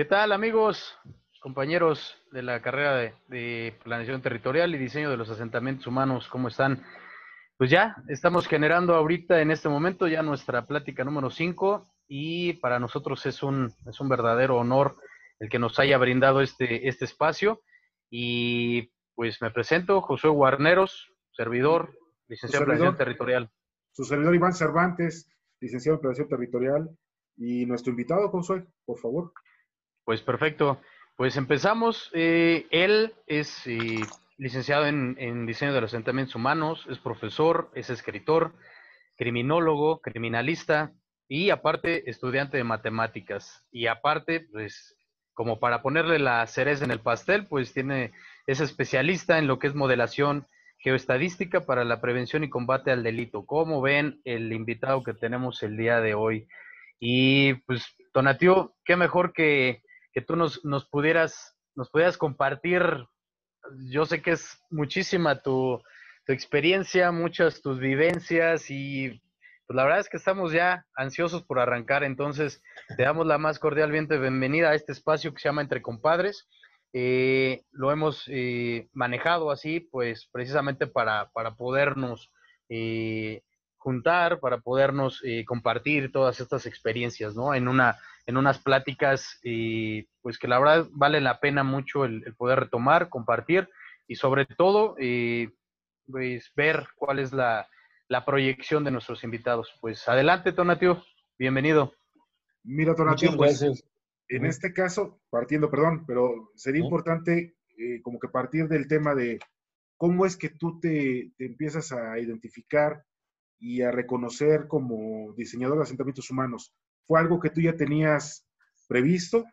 ¿Qué tal amigos, compañeros de la carrera de, de, planeación territorial y diseño de los asentamientos humanos? ¿Cómo están? Pues ya estamos generando ahorita en este momento ya nuestra plática número 5 y para nosotros es un, es un verdadero honor el que nos haya brindado este, este espacio. Y pues me presento, Josué Guarneros, servidor, licenciado en planeación territorial. Su servidor Iván Cervantes, licenciado en planeación territorial. Y nuestro invitado, Josué, por favor. Pues perfecto. Pues empezamos. Eh, él es eh, licenciado en, diseño de los asentamientos humanos, es profesor, es escritor, criminólogo, criminalista y aparte estudiante de matemáticas. Y aparte, pues como para ponerle la cereza en el pastel, pues tiene, es especialista en lo que es modelación geoestadística para la prevención y combate al delito. Como ven el invitado que tenemos el día de hoy? Y pues, Tonatio, qué mejor que que tú nos, nos, pudieras, nos pudieras compartir. Yo sé que es muchísima tu, tu experiencia, muchas tus vivencias y pues la verdad es que estamos ya ansiosos por arrancar, entonces te damos la más cordial bienvenida a este espacio que se llama Entre Compadres. Eh, lo hemos eh, manejado así, pues precisamente para, para podernos eh, juntar, para podernos eh, compartir todas estas experiencias, ¿no? En una, en unas pláticas, y pues que la verdad vale la pena mucho el, poder retomar, compartir y sobre todo, eh, pues ver cuál es la, proyección de nuestros invitados. Pues adelante, Tonatio, bienvenido. Mira, Tonatio, pues en este caso, partiendo, perdón, pero sería importante eh, como que partir del tema de cómo es que tú te, te empiezas a identificar y a reconocer como diseñador de asentamientos humanos? ¿Fue algo que tú ya tenías previsto?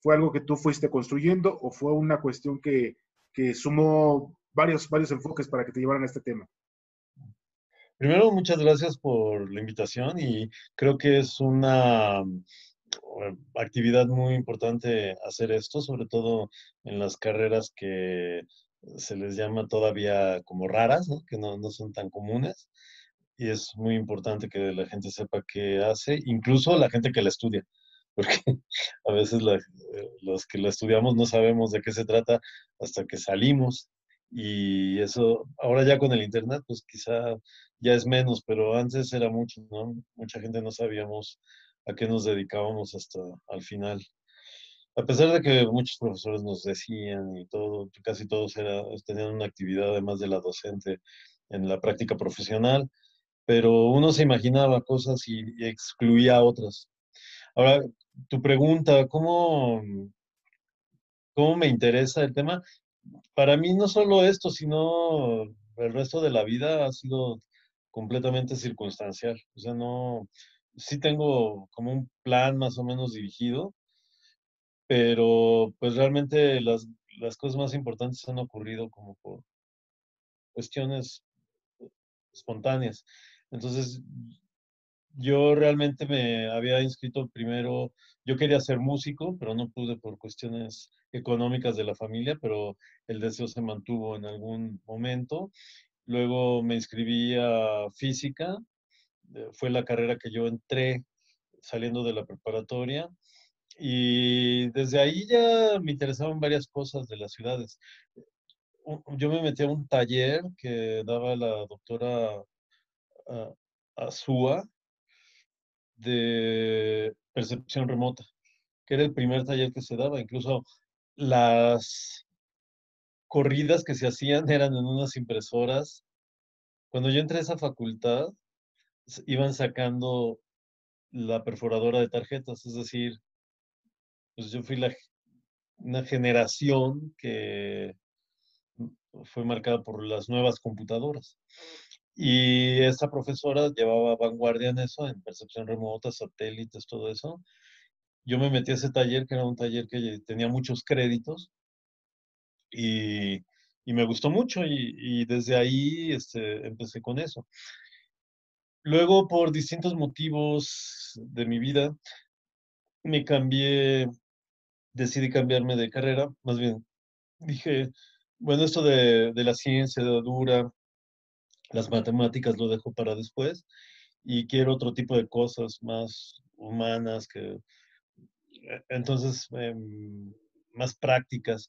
¿Fue algo que tú fuiste construyendo o fue una cuestión que, que sumó varios, varios enfoques para que te llevaran a este tema? Primero, muchas gracias por la invitación y creo que es una eh, actividad muy importante hacer esto, sobre todo en las carreras que se les llama todavía como raras, ¿no? que no, no son tan comunes y es muy importante que la gente sepa qué hace, incluso la gente que la estudia, porque a veces eh, los que la estudiamos no sabemos de qué se trata hasta que salimos y eso ahora ya con el internet pues quizá ya es menos, pero antes era mucho, ¿no? Mucha gente no sabíamos a qué nos dedicábamos hasta al final. A pesar de que muchos profesores nos decían y todo, casi todos tenían una actividad además de la docente en la práctica profesional, pero uno se imaginaba cosas y, excluía otras. Ahora, tu pregunta, ¿cómo, ¿cómo me interesa el tema? Para mí no solo esto, sino el resto de la vida ha sido completamente circunstancial. O sea, no, sí tengo como un plan más o menos dirigido, pero pues realmente las, las cosas más importantes han ocurrido como por cuestiones espontáneas. Entonces, yo realmente me había inscrito primero, yo quería ser músico, pero no pude por cuestiones económicas de la familia, pero el deseo se mantuvo en algún momento. Luego me inscribí a física, eh, fue la carrera que yo entré saliendo de la preparatoria. Y desde ahí ya me interesaban varias cosas de las ciudades. Yo me metí a un taller que daba la doctora a, SUA de percepción remota, que era el primer taller que se daba. Incluso las corridas que se hacían eran en unas impresoras. Cuando yo entré a esa facultad, iban sacando la perforadora de tarjetas, es decir, pues yo fui la, una generación que fue marcada por las nuevas computadoras. Y esta profesora llevaba vanguardia en eso, en percepción remota, satélites, todo eso. Yo me metí a ese taller, que era un taller que tenía muchos créditos, y, y me gustó mucho, y, y desde ahí este, empecé con eso. Luego, por distintos motivos de mi vida, me cambié, decidí cambiarme de carrera, más bien dije, bueno, esto de, de la ciencia dura, las matemáticas lo dejo para después y quiero otro tipo de cosas más humanas que e, entonces, em, más prácticas.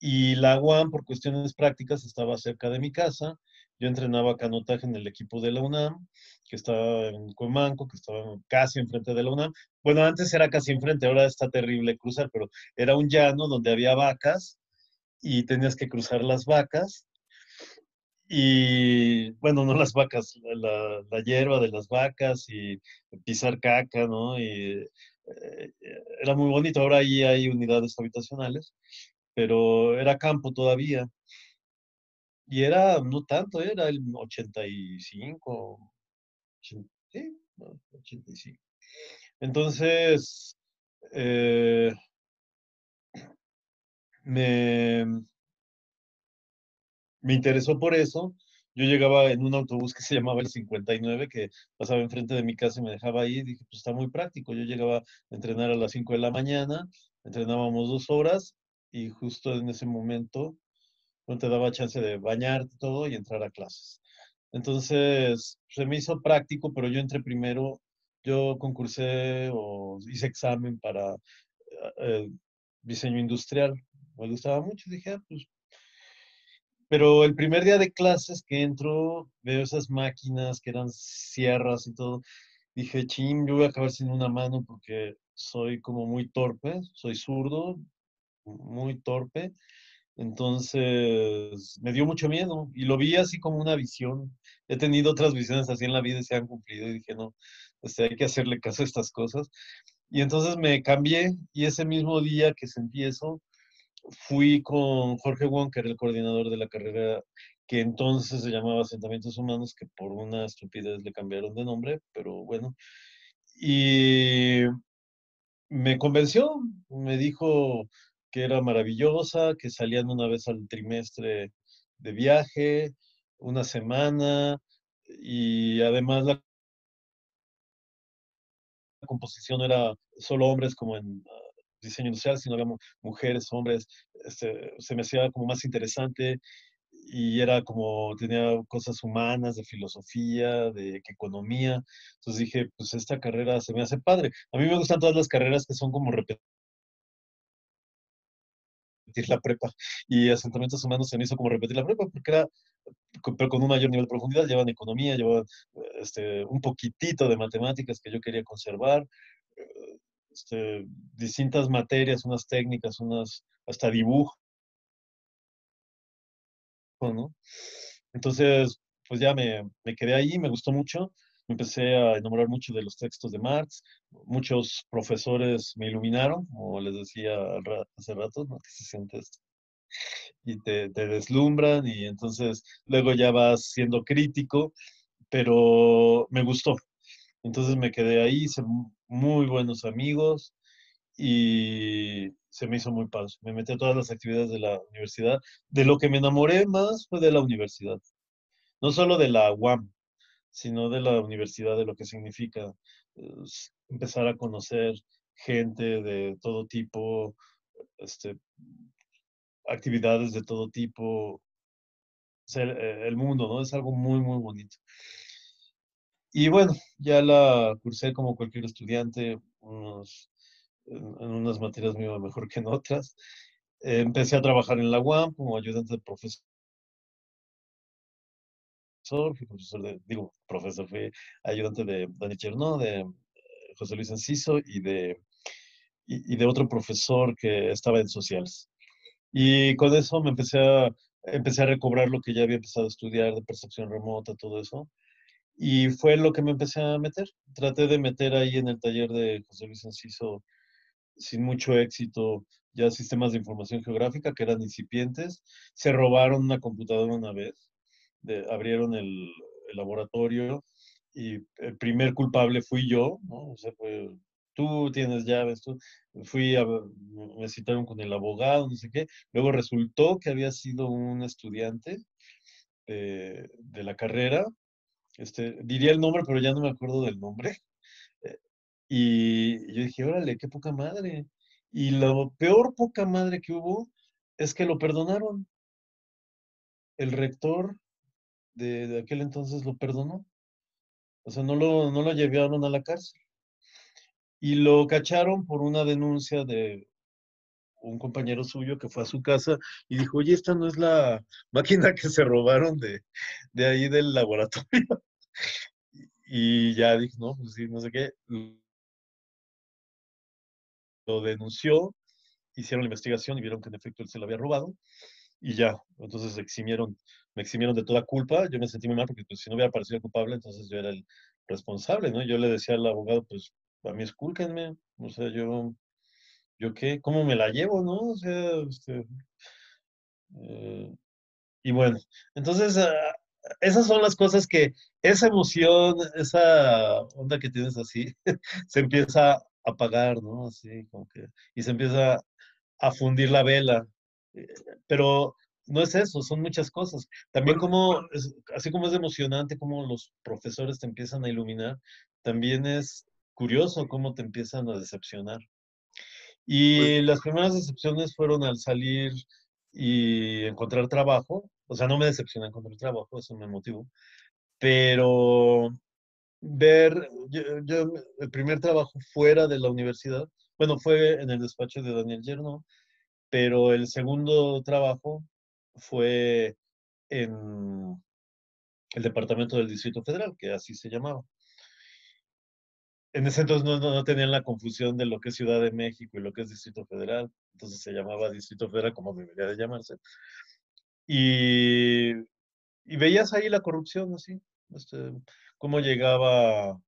Y la UAM, por cuestiones prácticas, estaba cerca de mi casa. Yo entrenaba canotaje en el equipo de la UNAM, que estaba en Cuemanco, que estaba casi enfrente de la UNAM. Bueno, antes era casi enfrente, ahora está terrible cruzar, pero era un llano donde había vacas y tenías que cruzar las vacas. Y bueno, no las vacas, la, la hierba de las vacas y pisar caca, ¿no? Y eh, era muy bonito. Ahora ahí hay unidades habitacionales, pero era campo todavía. Y era, no tanto, era el 85, sí, 85. Entonces, eh, me, me interesó por eso. Yo llegaba en un autobús que se llamaba el 59, que pasaba enfrente de mi casa y me dejaba ahí. Dije, pues está muy práctico. Yo llegaba a entrenar a las 5 de la mañana, entrenábamos dos horas y justo en ese momento no te daba chance de bañarte todo y entrar a clases. Entonces, se me hizo práctico, pero yo entré primero, yo concursé o hice examen para eh, diseño industrial. Me gustaba mucho, dije, ah, pues pero el primer día de clases que entro, veo esas máquinas que eran sierras y todo. Dije, ching, yo voy a acabar sin una mano porque soy como muy torpe, soy zurdo, muy torpe. Entonces me dio mucho miedo y lo vi así como una visión. He tenido otras visiones así en la vida y se han cumplido y dije, no, este, hay que hacerle caso a estas cosas. Y entonces me cambié y ese mismo día que sentí eso, fui con Jorge Wong, que era el coordinador de la carrera que entonces se llamaba Asentamientos Humanos, que por una estupidez le cambiaron de nombre, pero bueno. Y me convenció, me dijo que era maravillosa, que salían una vez al trimestre de viaje, una semana, y además la composición era solo hombres como en diseño industrial, sino había mujeres, hombres, este, se me hacía como más interesante y era como, tenía cosas humanas, de filosofía, de economía. Entonces dije, pues esta carrera se me hace padre. A mí me gustan todas las carreras que son como repetir la prepa. Y asentamientos humanos se me hizo como repetir la prepa, porque era, pero con un mayor nivel de profundidad, llevan economía, llevan este, un poquitito de matemáticas que yo quería conservar, este, distintas materias, unas técnicas, unas hasta dibujo, ¿no? Entonces, pues ya me, me quedé ahí, me gustó mucho, me empecé a enamorar mucho de los textos de Marx, muchos profesores me iluminaron, como les decía hace rato, ¿no? Que se siente esto. Y te, te deslumbran y entonces luego ya vas siendo crítico, pero me gustó. Entonces me quedé ahí, hice muy buenos amigos y se me hizo muy padre. Me metí a todas las actividades de la universidad. De lo que me enamoré más fue de la universidad. No solo de la UAM, sino de la universidad, de lo que significa pues, empezar a conocer gente de todo tipo, este, actividades de todo tipo, eh, el mundo, ¿no? Es algo muy, muy bonito. Y bueno, ya la cursé como cualquier estudiante, unos, en, unas materias me iba mejor que en otras. empecé a trabajar en la UAM como ayudante de profesor. Fui profesor de, digo, profesor, fui ayudante de Dani Chernó, de eh, José Luis Enciso y de, y, de otro profesor que estaba en sociales. Y con eso me empecé a, empecé a recobrar lo que ya había empezado a estudiar de percepción remota, todo eso. Y fue lo que me empecé a meter. Traté de meter ahí en el taller de José Luis Enciso, sin mucho éxito, ya sistemas de información geográfica que eran incipientes. Se robaron una computadora una vez, abrieron el, laboratorio y el primer culpable fui yo, ¿no? O sea, fue, tú tienes llaves, tú. Fui a, me citaron con el abogado, no sé qué. Luego resultó que había sido un estudiante de la carrera este, diría el nombre, pero ya no me acuerdo del nombre. Eh, y yo dije, órale, qué poca madre. Y lo peor poca madre que hubo es que lo perdonaron. El rector de, aquel entonces lo perdonó. O sea, no lo, no lo llevaron a la cárcel. y lo cacharon por una denuncia de un compañero suyo que fue a su casa y dijo, oye, esta no es la máquina que se robaron de, de ahí del laboratorio. Y ya dije, no, pues sí, no sé qué. Lo denunció, hicieron la investigación y vieron que en efecto él se lo había robado y ya, entonces eximieron, me eximieron de toda culpa, yo me sentí muy mal porque pues, si no hubiera parecido culpable, entonces yo era el responsable, ¿no? Yo le decía al abogado, pues a mí escúlquenme, o sea, yo, yo qué, ¿cómo me la llevo, no? O sea, este, eh, y bueno, entonces ah, esas son las cosas que esa emoción, esa onda que tienes así, se empieza a apagar, ¿no? Así como que, y se empieza a fundir la vela. Eh, pero no es eso, son muchas cosas. También como, así como es emocionante como los profesores te empiezan a iluminar, también es curioso cómo te empiezan a decepcionar. Y pues las primeras decepciones fueron al salir y encontrar trabajo. O sea, no me decepciona encontrar trabajo, eso me motivó. Pero ver, yo, el primer trabajo fuera de la universidad, bueno, fue en el despacho de Daniel Yerno, pero el segundo trabajo fue en el departamento del Distrito Federal, que así se llamaba. En ese entonces no, tenían la confusión de lo que es Ciudad de México y lo que es Distrito Federal, entonces se llamaba Distrito Federal como debería de llamarse. Y, y veías ahí la corrupción, así, este, cómo llegaba,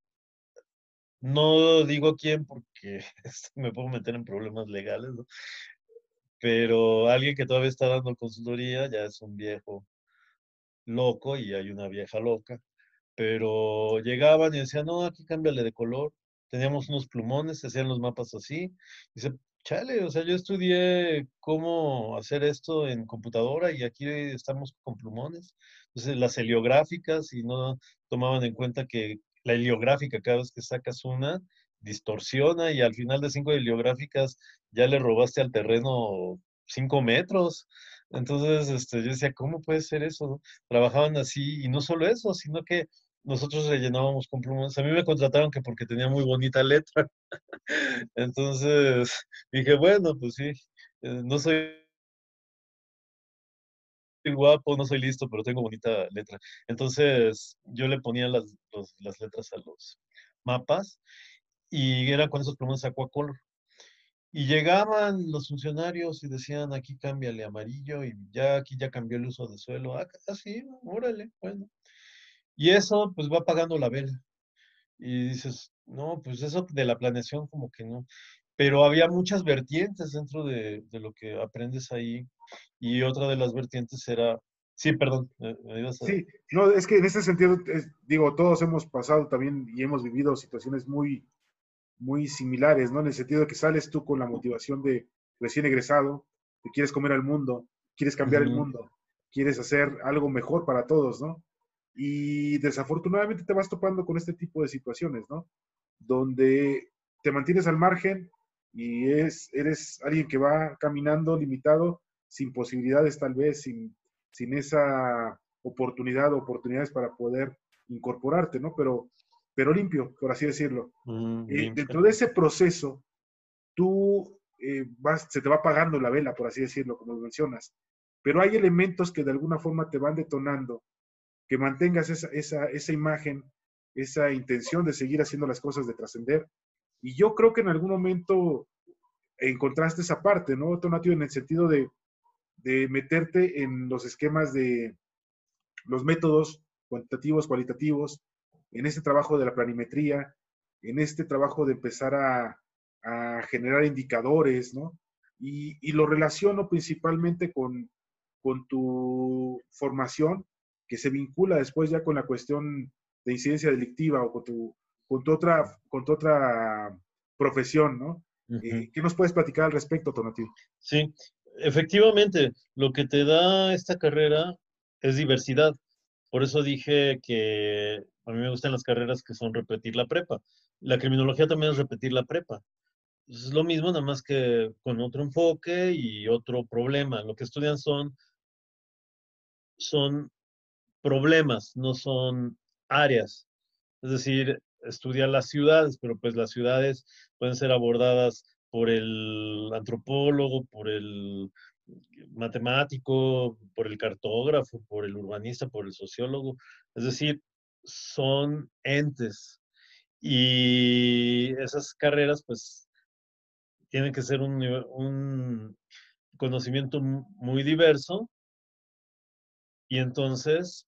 no digo quién porque este, me puedo meter en problemas legales, ¿no? pero alguien que todavía está dando consultoría ya es un viejo loco y hay una vieja loca, pero llegaban y decían, no, aquí cámbiale de color, teníamos unos plumones, se hacían los mapas así, dice, chale, o sea, yo estudié cómo hacer esto en computadora y aquí estamos con plumones. Entonces, las heliográficas y no tomaban en cuenta que la heliográfica, cada vez que sacas una, distorsiona y al final de cinco heliográficas ya le robaste al terreno cinco metros. Entonces, este, yo decía, ¿cómo puede ser eso? Trabajaban así y no solo eso, sino que nosotros rellenábamos con plumones. A mí me contrataron que porque tenía muy bonita letra. Entonces dije, bueno, pues sí, eh, no soy guapo, no soy listo, pero tengo bonita letra. Entonces yo le ponía las, las letras a los mapas y era con esos plumones Aquacolor. Y llegaban los funcionarios y decían, aquí cámbiale amarillo y ya aquí ya cambió el uso de suelo. Ah, ah, órale, bueno. Y eso pues va pagando la vela. Y dices, no, pues eso de la planeación como que no. Pero había muchas vertientes dentro de, lo que aprendes ahí. Y otra de las vertientes era Sí, perdón. Sí, no, es que en ese sentido, digo, todos hemos pasado también y hemos vivido situaciones muy, muy similares, ¿no? En el sentido de que sales tú con la motivación de recién egresado, que quieres comer al mundo, quieres cambiar el mundo, quieres hacer algo mejor para todos, ¿no? Y desafortunadamente te vas topando con este tipo de situaciones, ¿no? Donde te mantienes al margen y es, eres alguien que va caminando limitado, sin posibilidades tal vez, sin, sin esa oportunidad o oportunidades para poder incorporarte, ¿no? Pero, pero limpio, por así decirlo. y dentro de ese proceso, tú eh, vas, se te va apagando la vela, por así decirlo, como mencionas. Pero hay elementos que de alguna forma te van detonando que mantengas esa, esa, esa imagen, esa intención de seguir haciendo las cosas, de trascender. Y yo creo que en algún momento encontraste esa parte, ¿no, Tonatio? En el sentido de, de meterte en los esquemas de los métodos cuantitativos, cualitativos, en este trabajo de la planimetría, en este trabajo de empezar a, a generar indicadores, ¿no? Y, y, lo relaciono principalmente con, con tu formación que se vincula después ya con la cuestión de incidencia delictiva o con tu, con tu, otra, con tu otra profesión, ¿no? Eh, ¿Qué nos puedes platicar al respecto, Tonatiuh? Sí, efectivamente, lo que te da esta carrera es diversidad. Por eso dije que a mí me gustan las carreras que son repetir la prepa. La criminología también es repetir la prepa. Es lo mismo, nada más que con otro enfoque y otro problema. Lo que estudian son, son problemas, no son áreas. Es decir, estudia las ciudades, pero pues las ciudades pueden ser abordadas por el antropólogo, por el matemático, por el cartógrafo, por el urbanista, por el sociólogo. Es decir, son entes. Y esas carreras, pues, tienen que ser un, un conocimiento muy diverso. Y entonces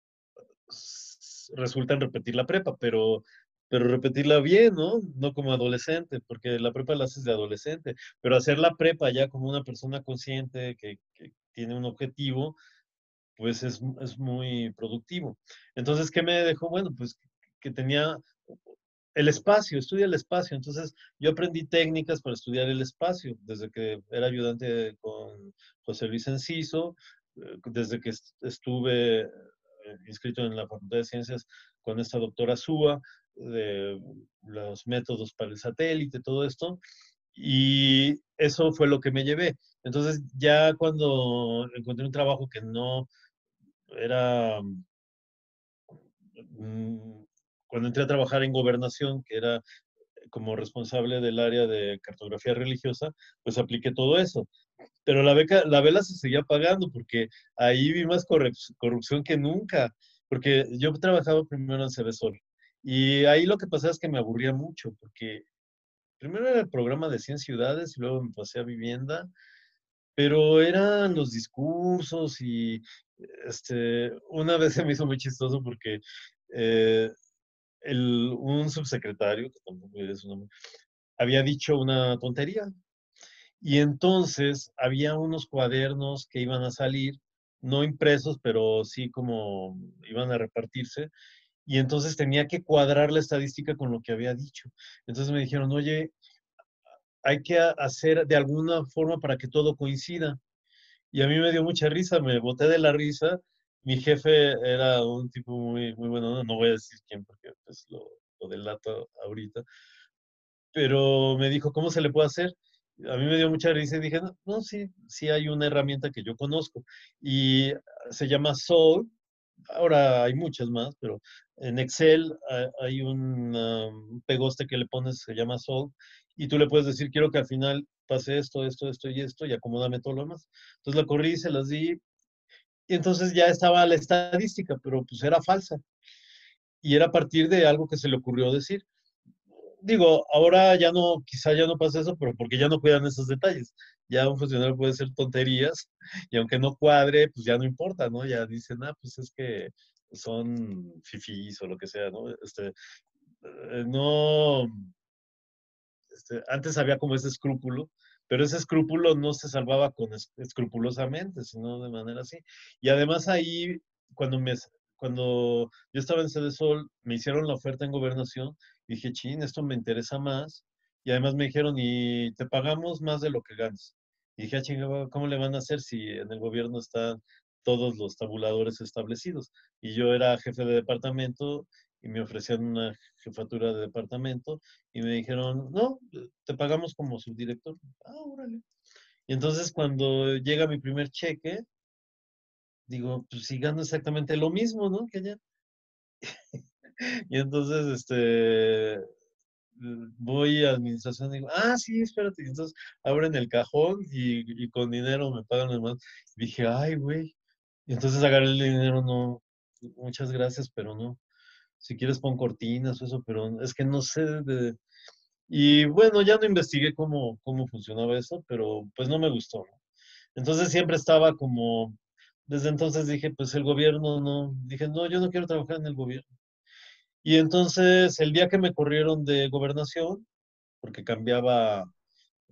resultan repetir la prepa, pero pero repetirla bien, ¿no? No como adolescente, porque la prepa la haces de adolescente, pero hacer la prepa ya como una persona consciente que, tiene un objetivo, pues es, es, muy productivo. Entonces, ¿qué me dejó? Bueno, pues que tenía el espacio, estudia el espacio. Entonces, yo aprendí técnicas para estudiar el espacio, desde que era ayudante con José Luis Enciso, eh, desde que estuve inscrito en la Facultad de Ciencias con esta doctora Súa, de los métodos para el satélite, todo esto. Y eso fue lo que me llevé. Entonces, ya cuando encontré un trabajo que no era, mm, cuando entré a trabajar en gobernación, que era como responsable del área de cartografía religiosa, pues apliqué todo eso. Pero la beca, la vela se seguía pagando porque ahí vi más corrupción que nunca, porque yo trabajaba primero en Cebesol y ahí lo que pasaba es que me aburría mucho, porque primero era el programa de 100 ciudades y luego me pasé a vivienda, pero eran los discursos y este, una vez se me hizo muy chistoso porque eh, un subsecretario, que tampoco es su nombre, había dicho una tontería. Y entonces había unos cuadernos que iban a salir, no impresos, pero sí como iban a repartirse, y entonces tenía que cuadrar la estadística con lo que había dicho. Entonces me dijeron, oye, hay que hacer de alguna forma para que todo coincida. Y a mí me dio mucha risa, me boté de la risa. Mi jefe era un tipo muy, muy bueno, no voy a decir quién porque pues, lo, lo delato ahorita, pero me dijo, ¿cómo se le puede hacer? A mí me dio mucha risa y dije, no, no sí, sí hay una herramienta que yo conozco y se llama Soul, ahora hay muchas más, pero en Excel hay un pegoste que le pones, se llama solve, y tú le puedes decir, quiero que al final pase esto, esto, esto y esto, y acomódame todo lo demás. Entonces la corrí, se las di, y entonces ya estaba la estadística, pero pues era falsa. Y era a partir de algo que se le ocurrió decir. Digo, ahora ya no, quizá ya no pasa eso, pero porque ya no cuidan esos detalles. Ya un funcionario puede hacer tonterías, y aunque no cuadre, pues ya no importa, ¿no? Ya dicen, ah, pues es que son fifís o lo que sea, ¿no? Este, eh, no, este, antes había como ese escrúpulo, pero ese escrúpulo no se salvaba con escrupulosamente, sino de manera así. Y además ahí, cuando, me, cuando yo estaba en Sede Sol, me hicieron la oferta en gobernación, dije, chin, esto me interesa más. Y además me dijeron, y te pagamos más de lo que ganas. Y dije, ah, ¿cómo le van a hacer si en el gobierno están todos los tabuladores establecidos. Y yo era jefe de departamento y me ofrecían una jefatura de departamento y me dijeron, no, te pagamos como subdirector. Ah, órale. Y entonces cuando llega mi primer cheque, digo, pues si gano exactamente lo mismo, ¿no? Que allá. Y entonces, este, voy a administración y digo, ah, sí, espérate. Y entonces abren el cajón y, y con dinero me pagan más. dije, ay, güey, y entonces agarré el dinero, no, muchas gracias, pero no. Si quieres pon cortinas o eso, pero es que no sé de... Y bueno, ya no investigué cómo, cómo funcionaba eso, pero pues no me gustó. Entonces siempre estaba como, desde entonces dije, pues el gobierno no, dije, no, yo no quiero trabajar en el gobierno. Y entonces el día que me corrieron de gobernación, porque cambiaba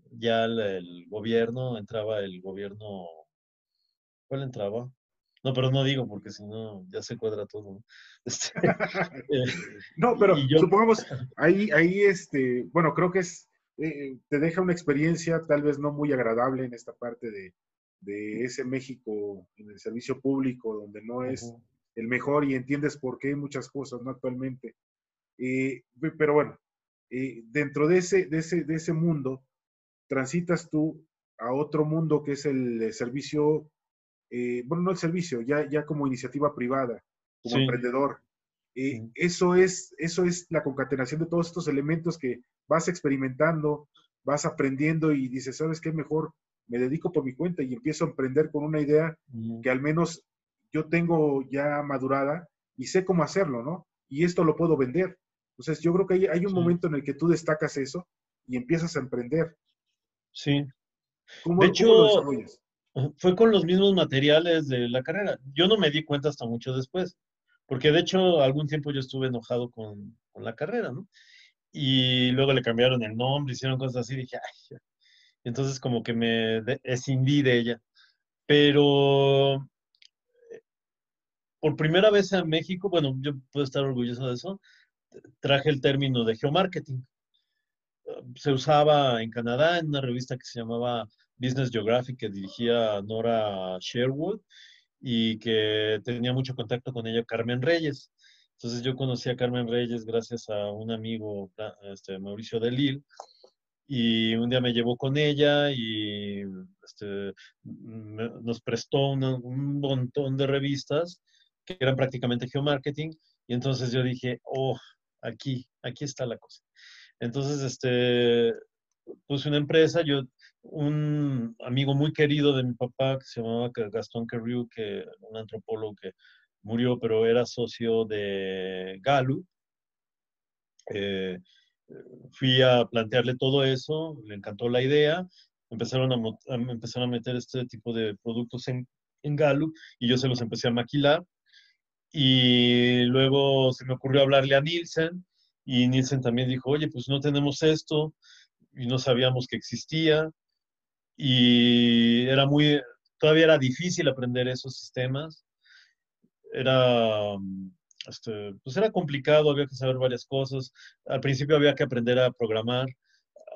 ya el gobierno, entraba el gobierno, ¿cuál entraba? No, pero no digo porque si no ya se cuadra todo. Este, eh, no, pero supongamos, ahí, ahí, este, bueno, creo que es, eh, te deja una experiencia tal vez no muy agradable en esta parte de, de ese México en el servicio público, donde no es el mejor y entiendes por qué muchas cosas, ¿no? Actualmente. Eh, pero bueno, dentro de ese, de, ese, de ese mundo, transitas tú a otro mundo que es el servicio eh, bueno, no el servicio, ya, ya como iniciativa privada, como emprendedor. Eh, eso, es, eso es la concatenación de todos estos elementos que vas experimentando, vas aprendiendo y dices, ¿sabes qué? Mejor me dedico por mi cuenta y empiezo a emprender con una idea que al menos yo tengo ya madurada y sé cómo hacerlo, ¿no? Y esto lo puedo vender. Entonces, yo creo que hay, un momento en el que tú destacas eso y empiezas a emprender. Sí. de hecho, fue con los mismos materiales de la carrera. Yo no me di cuenta hasta mucho después, porque de hecho algún tiempo yo estuve enojado con, la carrera, ¿no? Y luego le cambiaron el nombre, hicieron cosas así, dije, ay, entonces como que me escindí de ella. Pero eh, por primera vez en México, bueno, yo puedo estar orgulloso de eso, traje el término de geomarketing. Se usaba en Canadá en una revista que se llamaba Business Geographic que dirigía Nora Sherwood y que tenía mucho contacto con ella Carmen Reyes. Entonces yo conocí a Carmen Reyes gracias a un amigo, este, Mauricio Delil, y un día me llevó con ella y este, nos prestó un montón de revistas que eran prácticamente geomarketing y entonces yo dije, oh, aquí, aquí está la cosa. Entonces, este, puse una empresa, yo un amigo muy querido de mi papá que se llamaba Gastón Carriu, que un antropólogo que murió, pero era socio de Galu. Eh, fui a plantearle todo eso, le encantó la idea, empezaron a, empezaron a meter este tipo de productos en, en Galu y yo se los empecé a maquilar. Y luego se me ocurrió hablarle a Nielsen y Nielsen también dijo, oye, pues no tenemos esto y no sabíamos que existía y era muy, todavía era difícil aprender esos sistemas. Era, este, pues era complicado, había que saber varias cosas. Al principio había que aprender a programar.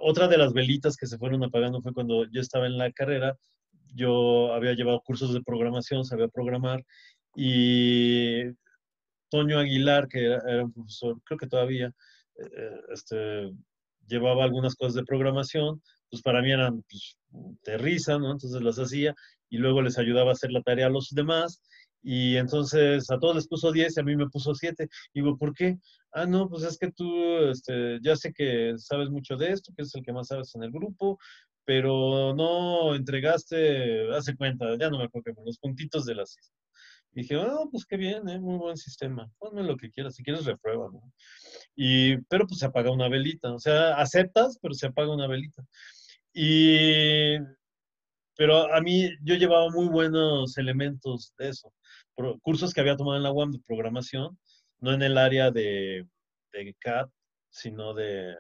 Otra de las velitas que se fueron apagando fue cuando yo estaba en la carrera, yo había llevado cursos de programación, sabía programar y Toño Aguilar, que era, un profesor, creo que todavía, eh, este, llevaba algunas cosas de programación, pues para mí eran pues, de risa, ¿no? Entonces las hacía y luego les ayudaba a hacer la tarea a los demás. Y entonces a todos les puso 10 y a mí me puso 7. Digo, ¿por qué? Ah, no, pues es que tú, este, ya sé que sabes mucho de esto, que es el que más sabes en el grupo, pero no entregaste, hace cuenta, ya no me acuerdo, los puntitos de las dije, ah, pues qué bien, ¿eh? muy buen sistema. Ponme lo que quieras, si quieres reprueba, ¿no? Y, pero pues se apaga una velita, o sea, aceptas, pero se apaga una velita. Y, pero a mí yo llevaba muy buenos elementos de eso. cursos que había tomado en la UAM de programación, no en el área de, de CAD, sino de,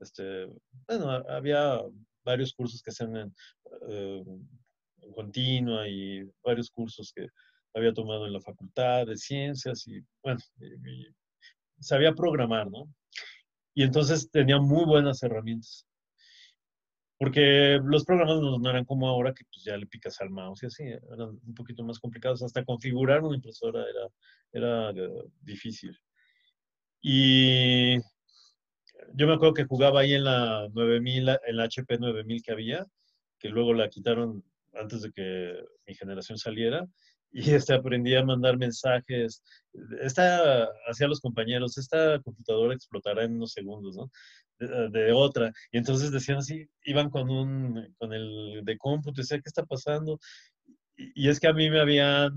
este, bueno, había varios cursos que en, eh, en continua y varios cursos que había tomado en la facultad de ciencias y, bueno, sabía programar, ¿no? Y entonces tenía muy buenas herramientas. Porque los programas no, eran como ahora que pues ya le picas al mouse y así, eran un poquito más complicados. Hasta configurar una impresora era, era eh, difícil. Y yo me acuerdo que jugaba ahí en la 9000, en la HP 9000 que había, que luego la quitaron antes de que mi generación saliera y este, aprendí a mandar mensajes. Esta, hacía los compañeros, esta computadora explotará en unos segundos, ¿no? De, otra. Y entonces decían así, iban con un, con el de cómputo, decía, ¿qué está pasando? Y, es que a mí me habían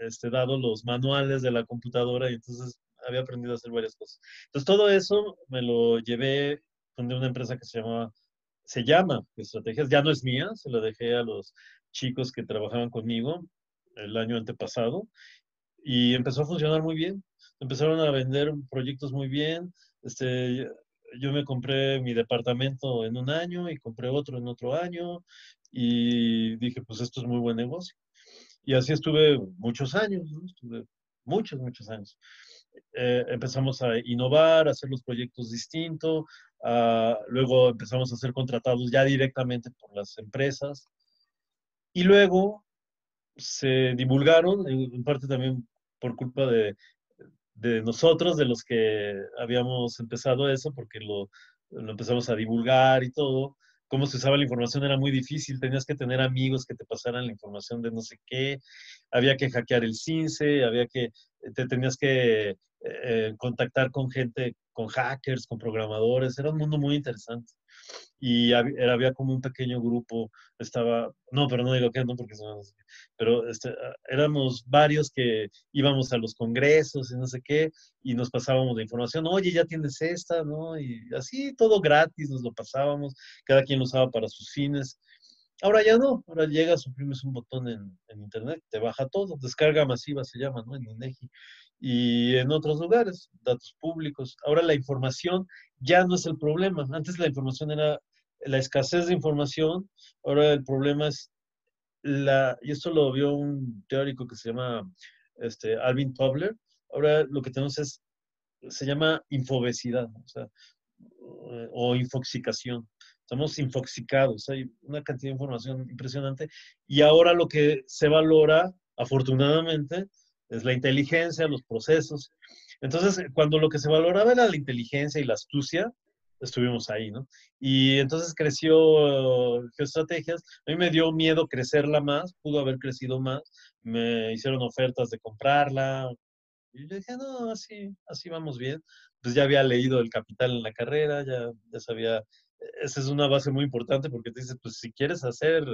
este, dado los manuales de la computadora y entonces había aprendido a hacer varias cosas. Entonces todo eso me lo llevé con una empresa que se llama, se llama Estrategias, ya no es mía, se lo dejé a los chicos que trabajaban conmigo el año antepasado y empezó a funcionar muy bien. Empezaron a vender proyectos muy bien. Este, yo me compré mi departamento en un año y compré otro en otro año y dije, pues esto es muy buen negocio. Y así estuve muchos años, estuve muchos, muchos años. Eh, empezamos a innovar, a hacer los proyectos distintos, luego empezamos a ser contratados ya directamente por las empresas. Y luego se divulgaron, en parte también por culpa de, de nosotros, de los que habíamos empezado eso, porque lo, lo, empezamos a divulgar y todo. Cómo se usaba la información era muy difícil, tenías que tener amigos que te pasaran la información de no sé qué, había que hackear el CINCE, había que te tenías que eh, contactar con gente, con hackers, con programadores, era un mundo muy interesante. Y había, como un pequeño grupo, estaba, no, pero no digo que no, porque pero este, ah, éramos varios que íbamos a los congresos y no sé qué, y nos pasábamos de información, oye, ya tienes esta, ¿no? Y así, todo gratis, nos lo pasábamos, cada quien lo usaba para sus fines. Ahora ya no, ahora llegas, oprimes un botón en, internet, te baja todo, descarga masiva se llama, ¿no? En INEGI y en otros lugares, datos públicos. Ahora la información ya no es el problema. Antes la información era la escasez de información, ahora el problema es la, y esto lo vio un teórico que se llama este, Alvin Tobler, ahora lo que tenemos es, se llama infobesidad, o, sea, o infoxicación. Estamos infoxicados, hay una cantidad de información impresionante y ahora lo que se valora, afortunadamente, es la inteligencia, los procesos. Entonces, cuando lo que se valoraba era la inteligencia y la astucia, estuvimos ahí, ¿no? Y entonces creció Geoestrategias. A mí me dio miedo crecerla más, pudo haber crecido más. Me hicieron ofertas de comprarla. Y yo dije, no, así, así vamos bien. Pues ya había leído El Capital en la carrera, ya, ya sabía esa es una base muy importante porque te dices, pues si quieres hacer,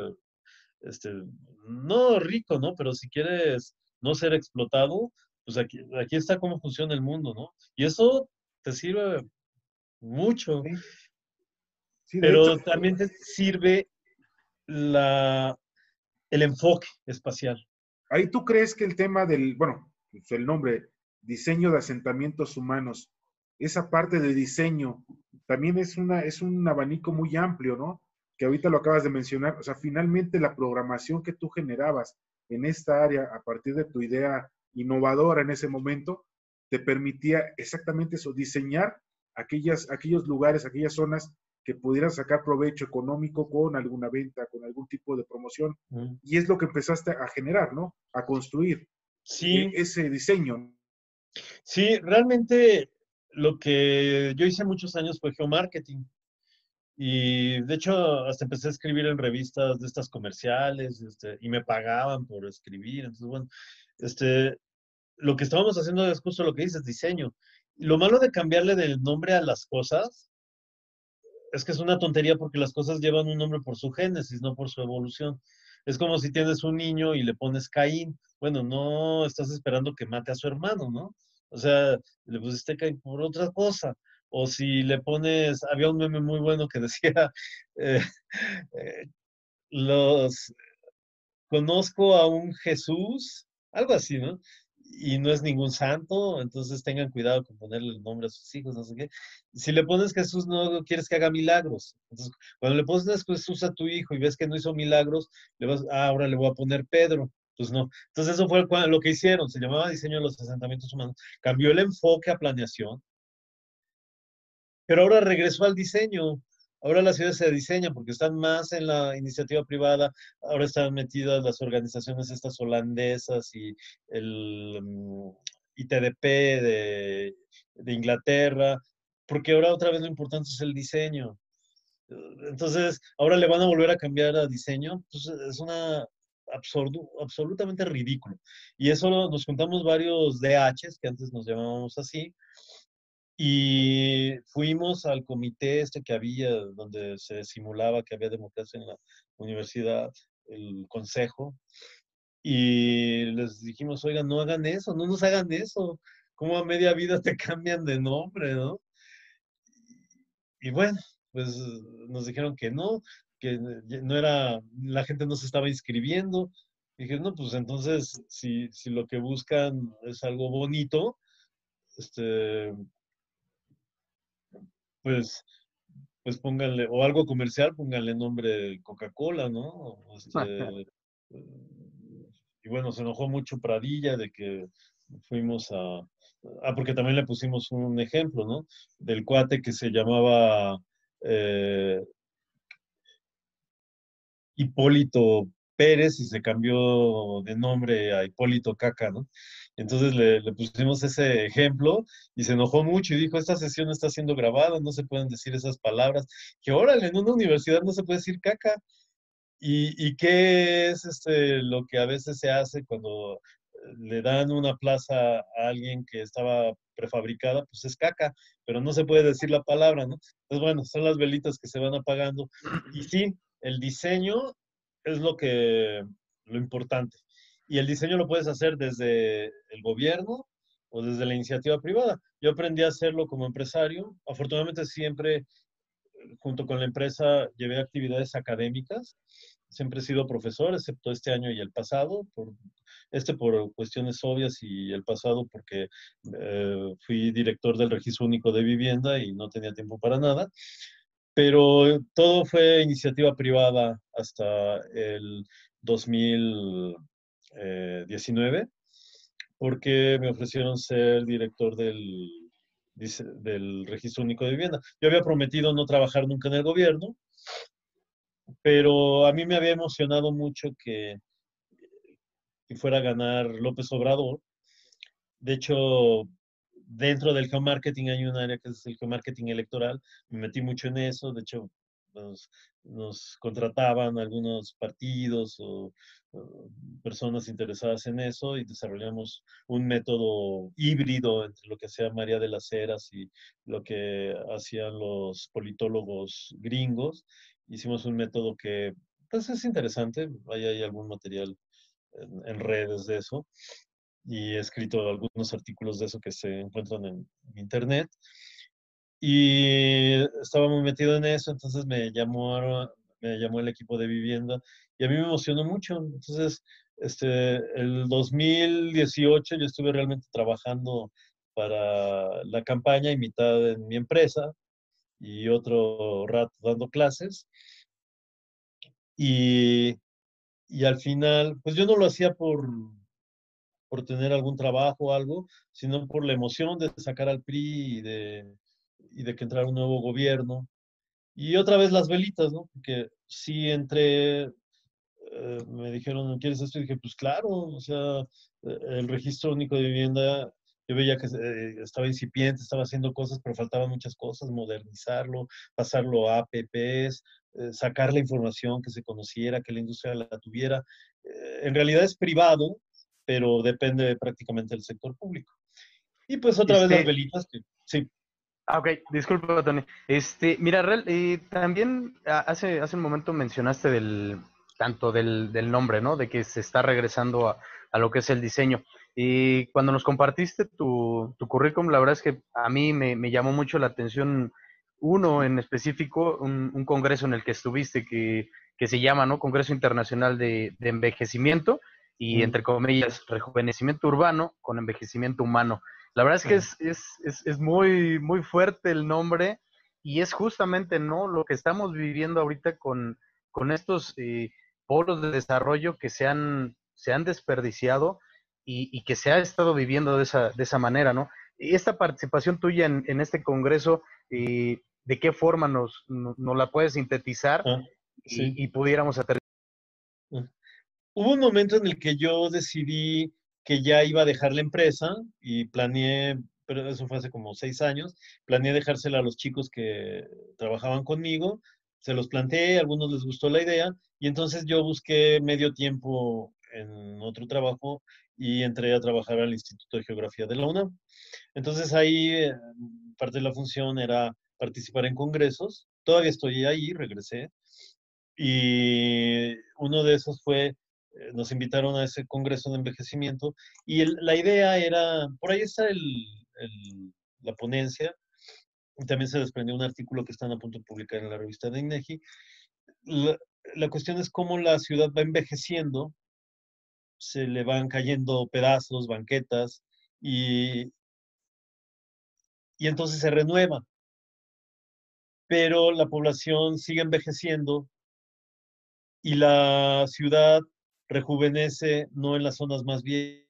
este, no rico, ¿no? Pero si quieres no ser explotado, pues aquí, aquí está cómo funciona el mundo, ¿no? Y eso te sirve mucho. pero también te sirve la, el enfoque espacial. Ahí tú crees que el tema del, bueno, pues el nombre, diseño de asentamientos humanos, esa parte de diseño también es, una, es un abanico muy amplio, ¿no? Que ahorita lo acabas de mencionar. O sea, finalmente la programación que tú generabas en esta área a partir de tu idea innovadora en ese momento, te permitía exactamente eso, diseñar aquellas, aquellos lugares, aquellas zonas que pudieran sacar provecho económico con alguna venta, con algún tipo de promoción. Mm. Y es lo que empezaste a generar, ¿no? A construir sí. E, ese diseño. Sí, realmente lo que yo hice muchos años fue geomarketing. Y de hecho, hasta empecé a escribir en revistas de estas comerciales este, y me pagaban por escribir. Entonces, bueno, este, lo que estábamos haciendo es justo lo que dices, diseño. lo malo de cambiarle del nombre a las cosas es que es una tontería porque las cosas llevan un nombre por su génesis, no por su evolución. Es como si tienes un niño y le pones Caín. Bueno, no estás esperando que mate a su hermano, ¿no? O sea, le pusiste Caín por otra cosa. O si le pones, había un meme muy bueno que decía, eh, eh, los, conozco a un Jesús, algo así, ¿no? Y no es ningún santo, entonces tengan cuidado con ponerle el nombre a sus hijos, no sé qué. Si le pones Jesús, no quieres que haga milagros. Entonces, cuando le pones Jesús a tu hijo y ves que no hizo milagros, le vas, ah, ahora le voy a poner Pedro. Pues no. Entonces eso fue lo que hicieron, se llamaba diseño de los asentamientos humanos. Cambió el enfoque a planeación, pero ahora regresó al diseño. Ahora las ciudades se diseñan porque están más en la iniciativa privada, ahora están metidas las organizaciones estas holandesas y el mm, ITDP de, de Inglaterra, porque ahora otra vez lo importante es el diseño. Entonces, ahora le van a volver a cambiar a diseño. Entonces, es una absurdo, absolutamente ridículo. Y eso nos juntamos varios DHs, que antes nos llamábamos así, y fuimos al comité este que había, donde se simulaba que había democracia en la universidad, el consejo, y les dijimos, oigan, no hagan eso, no nos hagan eso, como a media vida te cambian de nombre, ¿no? Y bueno, pues nos dijeron que no, que no era, la gente no se estaba inscribiendo. dije, no, pues entonces, si, si lo que buscan es algo bonito, este, pues, pues pónganle, o algo comercial, pónganle nombre Coca-Cola, ¿no? Este, y bueno, se enojó mucho Pradilla de que fuimos a... Ah, porque también le pusimos un ejemplo, ¿no? Del cuate que se llamaba eh, Hipólito Pérez y se cambió de nombre a Hipólito Caca, ¿no? Entonces le, pusimos ese ejemplo y se enojó mucho y dijo, esta sesión está siendo grabada, no se pueden decir esas palabras. Que órale, en una universidad no se puede decir caca. ¿Y, qué es este, lo que a veces se hace cuando le dan una plaza a alguien que estaba prefabricada, pues es caca, pero no se puede decir la palabra, ¿no? Entonces, bueno, son las velitas que se van apagando. Y sí, el diseño es lo que, lo importante. Y el diseño lo puedes hacer desde el gobierno o desde la iniciativa privada. Yo aprendí a hacerlo como empresario. Afortunadamente siempre, junto con la empresa, llevé actividades académicas. Siempre he sido profesor, excepto este año y el pasado, por, este por cuestiones obvias y el pasado porque eh, fui director del registro único de vivienda y no tenía tiempo para nada. Pero todo fue iniciativa privada hasta el 2019 porque me ofrecieron ser director del, del Registro Único de Vivienda. Yo había prometido no trabajar nunca en el gobierno, pero a mí me había emocionado mucho que, que fuera a ganar López Obrador. De hecho, dentro del geomarketing hay un área que es el geomarketing electoral. Me metí mucho en eso. De hecho, nos, contrataban algunos partidos o, personas interesadas en eso y desarrollamos un método híbrido entre lo que hacía María de las Heras y lo que hacían los politólogos gringos. Hicimos un método que pues es interesante, hay, hay algún material en, en redes de eso y he escrito algunos artículos de eso que se encuentran en internet. Y estaba muy metido en eso, entonces me llamó, me llamó el equipo de vivienda y a mí me emocionó mucho. Entonces, este, el 2018 yo estuve realmente trabajando para la campaña y mitad en mi empresa y otro rato dando clases. Y, y al final, pues yo no lo hacía por, por tener algún trabajo o algo, sino por la emoción de sacar al PRI y de, y de que entrara un nuevo gobierno. Y otra vez las velitas, ¿no? Porque sí entré, eh, me dijeron, ¿quieres esto? Y dije, pues claro, o sea, eh, el registro único de vivienda, yo veía que eh, estaba incipiente, estaba haciendo cosas, pero faltaban muchas cosas, modernizarlo, pasarlo a APPs, sacar la información que se conociera, que la industria la tuviera. en realidad es privado, pero depende prácticamente del sector público. Y pues otra vez las este velitas que, sí. Ah, ok, disculpa, Tony. Este, mira, Real, eh, también hace, hace un momento mencionaste del, tanto del, del, nombre, ¿no? De que se está regresando a, a, lo que es el diseño. Y cuando nos compartiste tu, tu currículum, la verdad es que a mí me, me, llamó mucho la atención uno en específico, un, un congreso en el que estuviste que, que, se llama, ¿no? Congreso Internacional de, de Envejecimiento y, entre comillas, rejuvenecimiento urbano con envejecimiento humano. La verdad es que es, es, es, es, muy, muy fuerte el nombre y es justamente no lo que estamos viviendo ahorita con, con estos eh, polos de desarrollo que se han, se han desperdiciado y, y, que se ha estado viviendo de esa, de esa manera, ¿no? Y esta participación tuya en, en este congreso, eh, ¿de qué forma nos, nos, la puedes sintetizar ah, y, y, pudiéramos aterrizar? Hubo un momento en el que yo decidí que ya iba a dejar la empresa y planeé, pero eso fue hace como seis años, planeé dejársela a los chicos que trabajaban conmigo, se los planteé, a algunos les gustó la idea y entonces yo busqué medio tiempo en otro trabajo y entré a trabajar al Instituto de Geografía de la UNAM. Entonces ahí eh, parte de la función era participar en congresos. Todavía estoy ahí, regresé. Y uno de esos fue nos invitaron a ese congreso de envejecimiento y la idea era, por ahí está la ponencia, y también se desprendió un artículo que están a punto de publicar en la revista de INEGI. La, la cuestión es cómo la ciudad va envejeciendo, se le van cayendo pedazos, banquetas, y, y entonces se renueva. Pero la población sigue envejeciendo y la ciudad rejuvenece no en las zonas más viejas,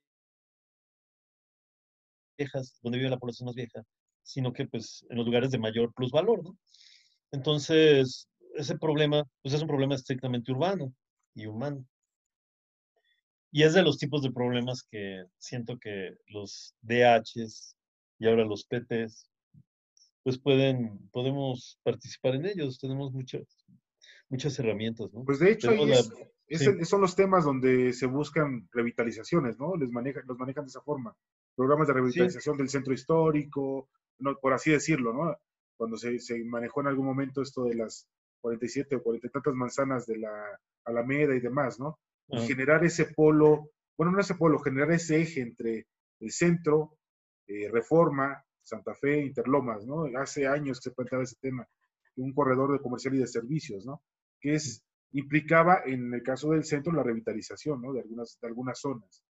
donde vive la población más vieja, sino que pues en los lugares de mayor plusvalor, ¿no? Entonces, ese problema, pues es un problema estrictamente urbano y humano. Y es de los tipos de problemas que siento que los DHs y ahora los PTs, pues pueden, podemos participar en ellos. Tenemos muchas, muchas herramientas, ¿no? Pues de hecho, ahí es, son los temas donde se buscan revitalizaciones, ¿no? Les manejan, los manejan de esa forma. Programas de revitalización del centro histórico, no, por así decirlo, ¿no? Cuando se, se, manejó en algún momento esto de las 47 o 40 y tantas manzanas de la Alameda y demás, ¿no? Y generar ese polo, bueno, no ese polo, generar ese eje entre el centro, eh, Reforma, Santa Fe, Interlomas, ¿no? Hace años se planteaba ese tema, un corredor de comercial y de servicios, ¿no? Que es, implicaba, en el caso del centro, la revitalización, ¿no? De algunas, de algunas zonas.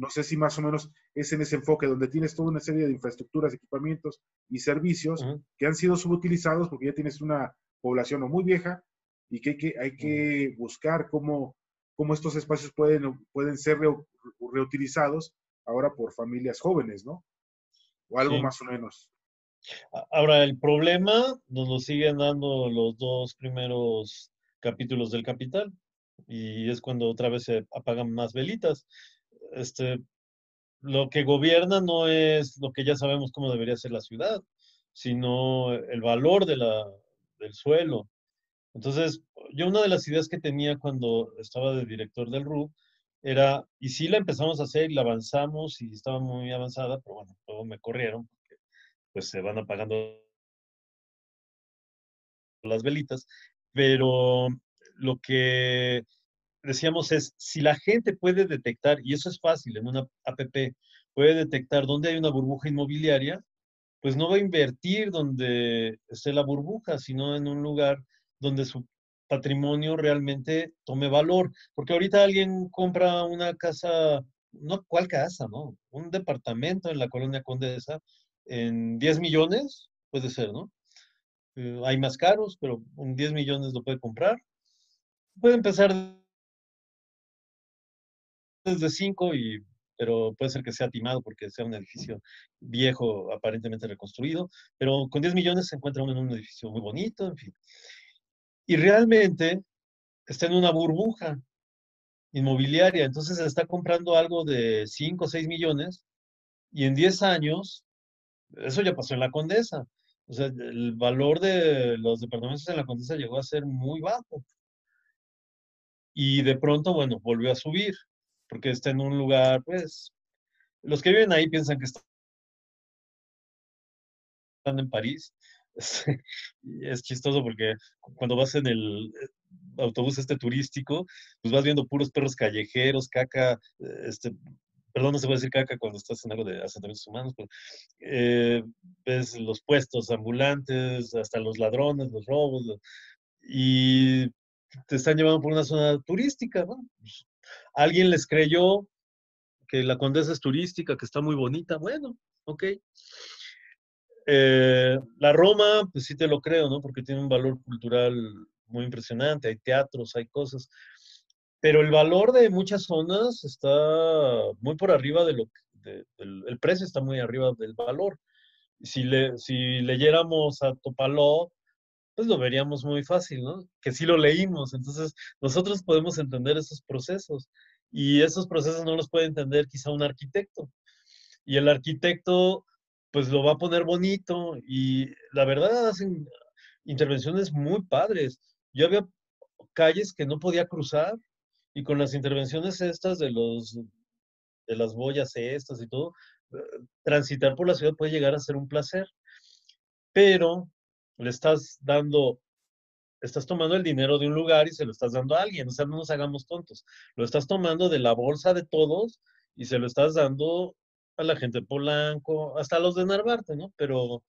No sé si más o menos es en ese enfoque donde tienes toda una serie de infraestructuras, equipamientos y servicios que han sido subutilizados porque ya tienes una población o muy vieja y que hay que, hay que buscar cómo, cómo estos espacios pueden, pueden ser reutilizados ahora por familias jóvenes, ¿no? O algo más o menos. Ahora, el problema nos lo siguen dando los dos primeros capítulos del Capital y es cuando otra vez se apagan más velitas. Este, lo que gobierna no es lo que ya sabemos cómo debería ser la ciudad, sino el valor de la, del suelo. Entonces, yo una de las ideas que tenía cuando estaba de director del RU era, y sí la empezamos a hacer y la avanzamos y estaba muy avanzada, pero bueno, luego me corrieron porque pues se van apagando las velitas, pero lo que decíamos es, si la gente puede detectar, y eso es fácil en una app, puede detectar dónde hay una burbuja inmobiliaria, pues no va a invertir donde esté la burbuja, sino en un lugar donde su patrimonio realmente tome valor. Porque ahorita alguien compra una casa, no, ¿cuál casa? No, un departamento en la colonia Condesa en 10 millones, puede ser, ¿no? Eh, hay más caros, pero en 10 millones lo puede comprar. Puede empezar desde 5 y pero puede ser que sea timado porque sea un edificio viejo, aparentemente reconstruido, pero con 10 millones se encuentra uno en un edificio muy bonito, en fin. Y realmente está en una burbuja inmobiliaria, entonces se está comprando algo de 5 o 6 millones y en 10 años, eso ya pasó en la Condesa. O sea, el valor de los departamentos en la Condesa llegó a ser muy bajo. Y de pronto, bueno, volvió a subir porque está en un lugar, pues, los que viven ahí piensan que están en París. Es, chistoso porque cuando vas en el eh, autobús este turístico, pues vas viendo puros perros callejeros, caca, este, perdón, no se puede decir caca cuando estás en algo de asentamientos humanos, pero eh, ves los puestos ambulantes, hasta los ladrones, los robos, y te están llevando por una zona turística. Pues, Alguien les creyó que la condesa es turística, que está muy bonita. Bueno, ok. Eh, la Roma, pues sí te lo creo, ¿no? Porque tiene un valor cultural muy impresionante, hay teatros, hay cosas. Pero el valor de muchas zonas está muy por arriba de lo que, el precio está muy arriba del valor. Si, le, si leyéramos a Topaló, pues lo veríamos muy fácil, ¿no? Que sí lo leímos, entonces nosotros podemos entender esos procesos y esos procesos no los puede entender quizá un arquitecto. Y el arquitecto pues lo va a poner bonito y la verdad hacen intervenciones muy padres. Yo había calles que no podía cruzar y con las intervenciones estas de los de las boyas estas y todo, eh, transitar por la ciudad puede llegar a ser un placer. Pero le estás dando, estás tomando el dinero de un lugar y se lo estás dando a alguien, o sea, no nos hagamos tontos. Lo estás tomando de la bolsa de todos y se lo estás dando a la gente Polanco, hasta a los de Narvarte, ¿no? Pero,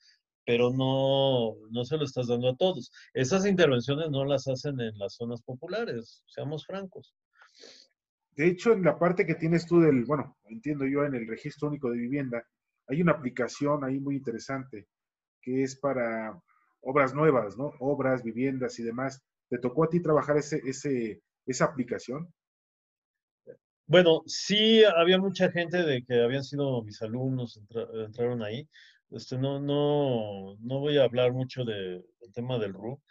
pero no, no se lo estás dando a todos. Esas intervenciones no las hacen en las zonas populares, seamos francos. De hecho, en la parte que tienes tú del, bueno, entiendo yo, en el registro único de vivienda, hay una aplicación ahí muy interesante que es para obras nuevas, ¿no? Obras, viviendas y demás. ¿Te tocó a ti trabajar ese, ese, esa aplicación? Bueno, sí había mucha gente de que habían sido mis alumnos, entraron ahí. Este, no, no, no voy a hablar mucho de, del tema del RU,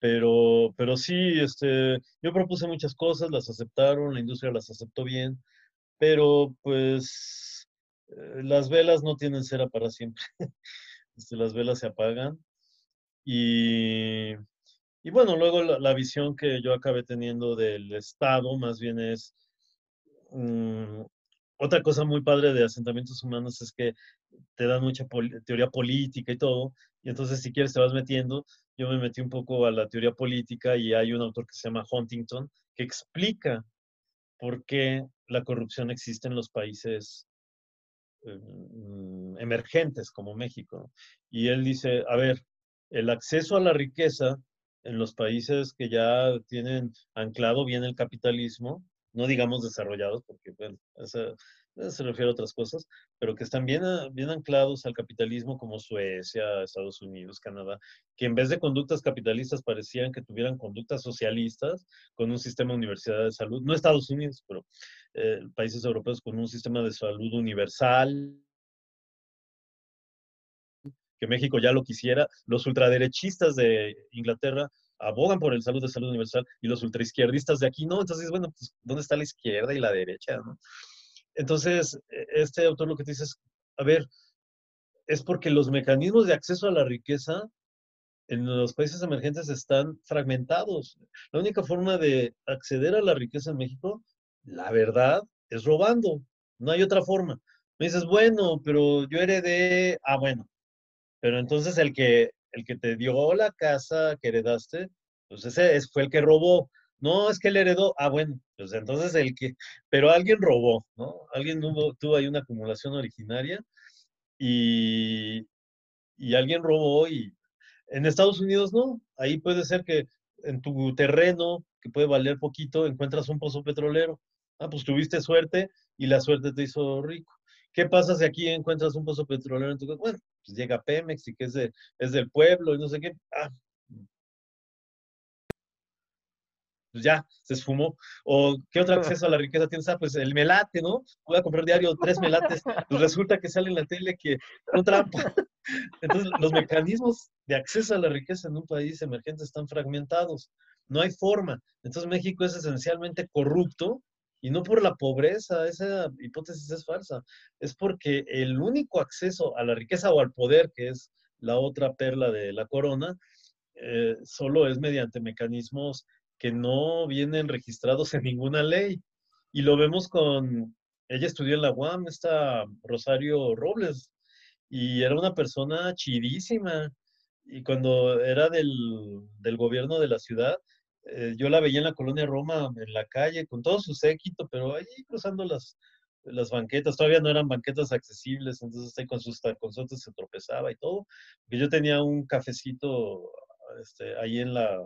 pero, pero sí, este, yo propuse muchas cosas, las aceptaron, la industria las aceptó bien, pero pues eh, las velas no tienen cera para siempre. Este, las velas se apagan y, y bueno, luego la, visión que yo acabé teniendo del Estado más bien es... Mm, otra cosa muy padre de asentamientos humanos es que te dan mucha teoría política y todo, y entonces si quieres te vas metiendo. Yo me metí un poco a la teoría política y hay un autor que se llama Huntington que explica por qué la corrupción existe en los países em, emergentes como México. Y él dice, a ver, el acceso a la riqueza en los países que ya tienen anclado bien el capitalismo, no digamos desarrollados, porque bueno, se refiere a otras cosas, pero que están bien, bien anclados al capitalismo como Suecia, Estados Unidos, Canadá, que en vez de conductas capitalistas parecían que tuvieran conductas socialistas con un sistema de universidad de salud, no Estados Unidos, pero eh, países europeos con un sistema de salud universal, que México ya lo quisiera. Los ultraderechistas de Inglaterra abogan por el salud de salud universal y los ultraizquierdistas de aquí no. Entonces, bueno, pues, ¿dónde está la izquierda y la derecha? Entonces, e, este autor lo que dice es, a ver, es porque los mecanismos de acceso a la riqueza en los países emergentes están fragmentados. La única forma de acceder a la riqueza en México, la verdad, es robando. No hay otra forma. Me dices, bueno, pero yo heredé, ah, bueno, pero entonces el que, el que te dio la casa que heredaste, pues ese fue el que robó. No, es que él heredó. Ah, bueno, pues entonces el que, pero alguien robó, ¿no? Alguien tuvo, tuvo ahí una acumulación originaria y, y alguien robó y en Estados Unidos no. Ahí puede ser que en tu terreno, que puede valer poquito, encuentras un pozo petrolero. Ah, pues tuviste suerte y la suerte te hizo rico. ¿Qué pasa si aquí encuentras un pozo petrolero en tu Bueno, pues llega Pemex y que es, de, es del pueblo y no sé qué. Ah, pues ya, se esfumó. ¿O qué otro acceso a la riqueza tienes? Ah, pues el melate, ¿no? Voy a comprar diario tres melates. Pues resulta que sale en la tele que no trampa. Entonces, los mecanismos de acceso a la riqueza en un país emergente están fragmentados. No hay forma. Entonces, México es esencialmente corrupto y no por la pobreza, esa hipótesis es falsa, es porque el único acceso a la riqueza o al poder, que es la otra perla de la corona, eh, solo es mediante mecanismos que no vienen registrados en ninguna ley. Y lo vemos con, ella estudió en la UAM, esta Rosario Robles, y era una persona chidísima. Y cuando era del, del gobierno de la ciudad, eh, yo la veía en la colonia Roma, en la calle, con todo su séquito, pero allí cruzando las, las banquetas, todavía no eran banquetas accesibles, entonces ahí con sus taconzotes se tropezaba y todo. Yo tenía un cafecito este, ahí en la,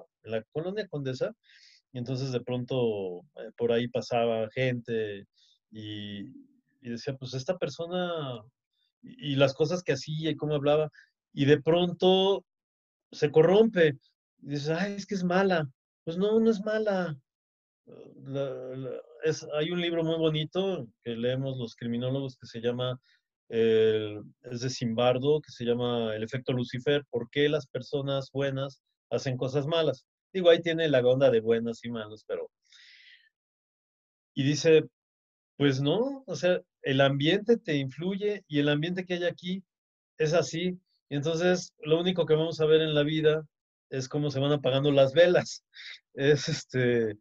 colonia Condesa, y entonces de pronto eh, por ahí pasaba gente y, decía, pues esta persona y, y las cosas que hacía y cómo hablaba, y de pronto se corrompe. Y dices, ay, es que es mala. Pues no, no es mala. es, hay un libro muy bonito que leemos los criminólogos que se llama, es de Simbardo, que se llama El efecto Lucifer, ¿por qué las personas buenas hacen cosas malas? Digo, ahí tiene la onda de buenas y malas, pero... Y dice, pues no, o sea, el ambiente te influye y el ambiente que hay aquí es así. Y entonces, lo único que vamos a ver en la vida es cómo se van apagando las velas. Es este,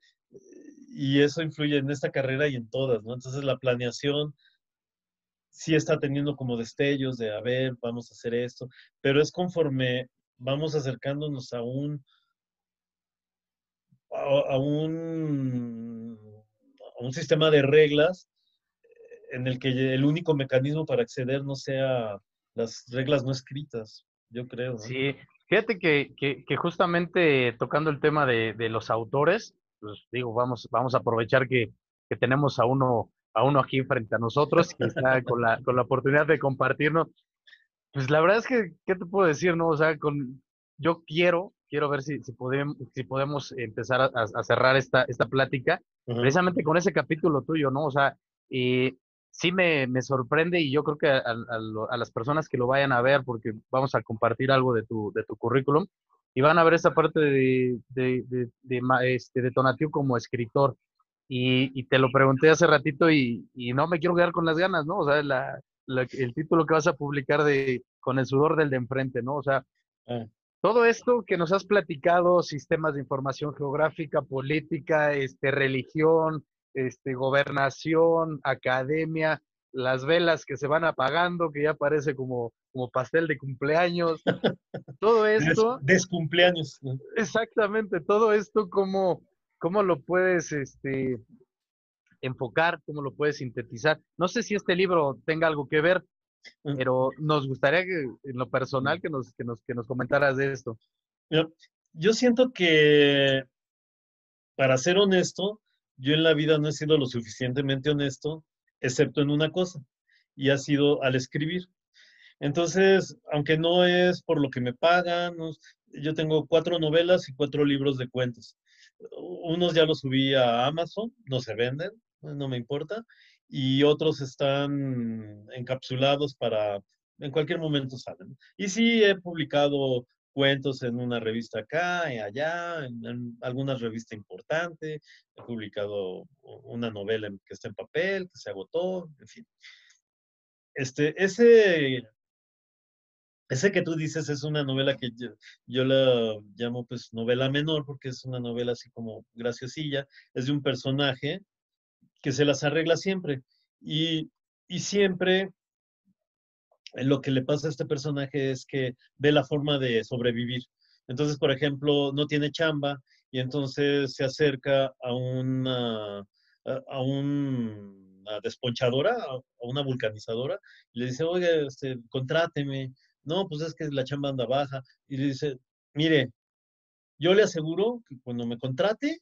y eso influye en esta carrera y en todas, ¿no? Entonces la planeación sí está teniendo como destellos de, a ver, vamos a hacer esto, pero es conforme vamos acercándonos a un, a, un, a un sistema de reglas en el que el único mecanismo para acceder no sea las reglas no escritas, yo creo. ¿no? Sí, Fíjate que, que, justamente tocando el tema de, de, los autores, pues digo, vamos, vamos a aprovechar que, que, tenemos a uno, a uno aquí frente a nosotros, que está con la, con la oportunidad de compartirnos. Pues la verdad es que, ¿qué te puedo decir, no? O sea, con, yo quiero, quiero ver si, si, podemos, si podemos empezar a, a cerrar esta, esta plática, precisamente con ese capítulo tuyo, ¿no? O sea, eh, sí me, me, sorprende y yo creo que a, a, las personas que lo vayan a ver, porque vamos a compartir algo de tu, de tu currículum, y van a ver esa parte de, de, de, de este, de Tonatiuh como escritor. Y, y, te lo pregunté hace ratito y, y, no me quiero quedar con las ganas, ¿no? O sea, la, la, el título que vas a publicar de Con el sudor del de enfrente, ¿no? O sea, ah. todo esto que nos has platicado, sistemas de información geográfica, política, este, religión, este, gobernación, academia, las velas que se van apagando, que ya parece como, como pastel de cumpleaños, todo esto. descumpleaños. Exactamente, todo esto, ¿cómo, cómo lo puedes este, enfocar, cómo lo puedes sintetizar? No sé si este libro tenga algo que ver, mm. pero nos gustaría que, en lo personal que nos, que nos, que nos comentaras de esto. Yo siento que, para ser honesto, yo en la vida no he sido lo suficientemente honesto, excepto en una cosa, y ha sido al escribir. Entonces, aunque no es por lo que me pagan, yo tengo cuatro novelas y cuatro libros de cuentos. Unos ya los subí a Amazon, no se venden, no me importa, y otros están encapsulados para, en cualquier momento salen. Y sí he publicado cuentos en una revista acá y allá, en, alguna revista importante, he publicado una novela que está en papel, que se agotó, en fin. Este, ese, ese que tú dices es una novela que yo, yo, la llamo pues novela menor porque es una novela así como graciosilla, es de un personaje que se las arregla siempre y, y siempre lo que le pasa a este personaje es que ve la forma de sobrevivir. Entonces, por ejemplo, no tiene chamba y entonces se acerca a una, a una desponchadora, a una vulcanizadora, y le dice, oye, este, contráteme. No, pues es que la chamba anda baja. Y le dice, mire, yo le aseguro que cuando me contrate,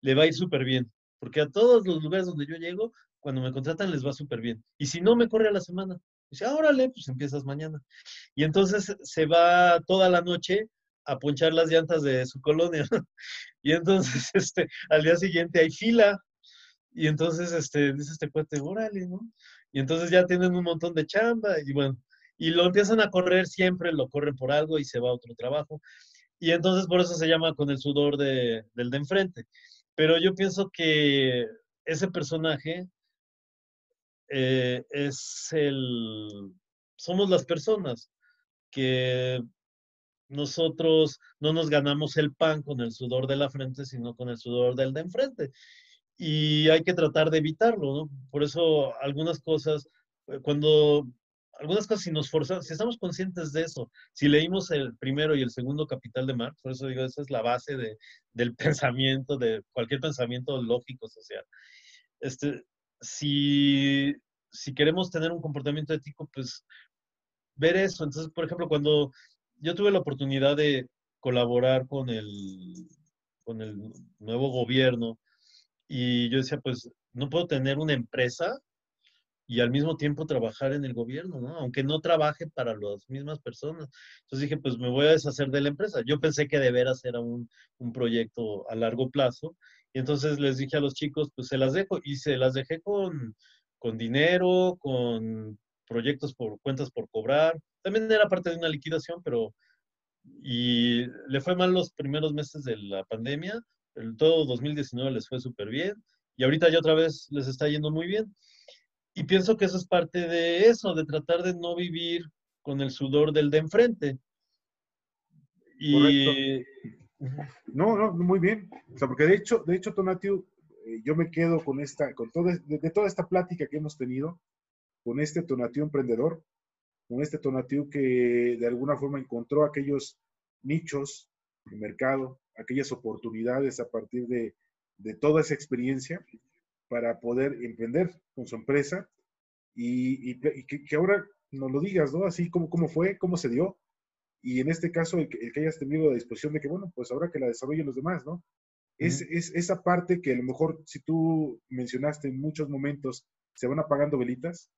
le va a ir súper bien. Porque a todos los lugares donde yo llego, cuando me contratan les va súper bien. Y si no, me corre a la semana. Dice, ah, órale, pues empiezas mañana. Y entonces se va toda la noche a ponchar las llantas de su colonia. y entonces, este, al día siguiente hay fila. Y entonces, este, dice este cuate, órale, ¿no? Y entonces ya tienen un montón de chamba y bueno, y lo empiezan a correr siempre, lo corren por algo y se va a otro trabajo. Y entonces por eso se llama con el sudor de, del de enfrente. Pero yo pienso que ese personaje eh, es el, somos las personas que nosotros no nos ganamos el pan con el sudor de la frente, sino con el sudor del de enfrente. Y hay que tratar de evitarlo, ¿no? Por eso algunas cosas, eh, cuando algunas cosas, si nos forzamos, si estamos conscientes de eso, si leímos el primero y el segundo capital de Marx, por eso digo, esa es la base de, del pensamiento, de cualquier pensamiento lógico social. Este, si, si queremos tener un comportamiento ético, pues ver eso. Entonces, por ejemplo, cuando yo tuve la oportunidad de colaborar con el, con el nuevo gobierno y yo decía, pues no puedo tener una empresa y al mismo tiempo trabajar en el gobierno, ¿no? Aunque no trabaje para las mismas personas. Entonces dije, pues me voy a deshacer de la empresa. Yo pensé que de veras era un, un proyecto a largo plazo. Y entonces les dije a los chicos, pues se las dejo. Y se las dejé con, con dinero, con proyectos por cuentas por cobrar. También era parte de una liquidación, pero... Y le fue mal los primeros meses de la pandemia. El, todo 2019 les fue súper bien. Y ahorita ya otra vez les está yendo muy bien. Y pienso que eso es parte de eso, de tratar de no vivir con el sudor del de enfrente. Y... No, no, muy bien. O sea, porque de hecho, de hecho, Tonatiu, eh, yo me quedo con esta, con todo, de, toda esta plática que hemos tenido, con este Tonatiu emprendedor, con este Tonatiu que de alguna forma encontró aquellos nichos de mercado, aquellas oportunidades a partir de, de toda esa experiencia para poder emprender con su empresa y, que, ahora nos lo digas, ¿no? Así como cómo fue, cómo se dio. Y en este caso, el que, hayas tenido la disposición de que, bueno, pues ahora que la desarrollen los demás, ¿no? es, es, esa parte que a lo mejor, si tú mencionaste en muchos momentos, se van apagando velitas,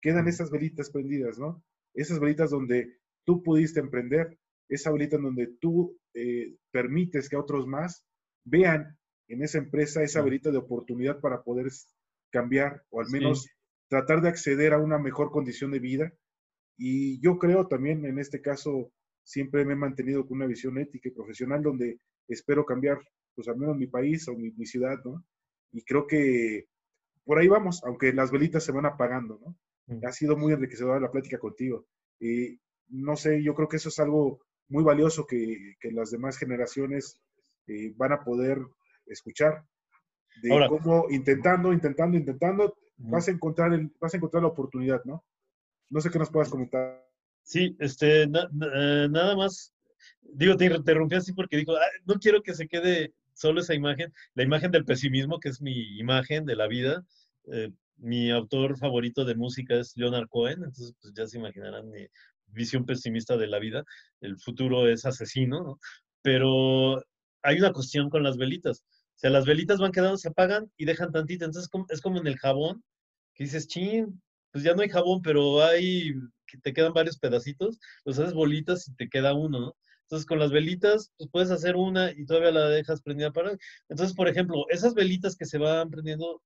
quedan esas velitas prendidas, ¿no? Esas velitas donde tú pudiste emprender, esa velita en donde tú eh, permites que otros más vean en esa empresa esa verita de oportunidad para poder cambiar o al menos tratar de acceder a una mejor condición de vida. Y yo creo también en este caso siempre me he mantenido con una visión ética y profesional donde espero cambiar, pues al menos mi país o mi, ciudad, ¿no? Y creo que por ahí vamos, aunque las velitas se van apagando, ¿no? Mm. Ha sido muy enriquecedora la plática contigo. Y no sé, yo creo que eso es algo muy valioso que, las demás generaciones eh, van a poder escuchar. De cómo intentando, intentando, intentando, vas a encontrar el, vas a encontrar la oportunidad, ¿no? No sé qué nos puedas comentar. Sí, este, eh, nada más, digo, te interrumpí así porque digo, no quiero que se quede solo esa imagen, la imagen del pesimismo, que es mi imagen de la vida. Eh, mi autor favorito de música es Leonard Cohen, entonces pues ya se imaginarán mi visión pesimista de la vida. El futuro es asesino, ¿no? Pero hay una cuestión con las velitas. O sea, las velitas van quedando, se apagan y dejan tantito. Entonces es como en el jabón, que dices, chin, pues ya no hay jabón, pero hay, que te quedan varios pedacitos, los haces bolitas y te queda uno, ¿no? Entonces con las velitas, pues puedes hacer una y todavía la dejas prendida para... Entonces, por ejemplo, esas velitas que se van prendiendo,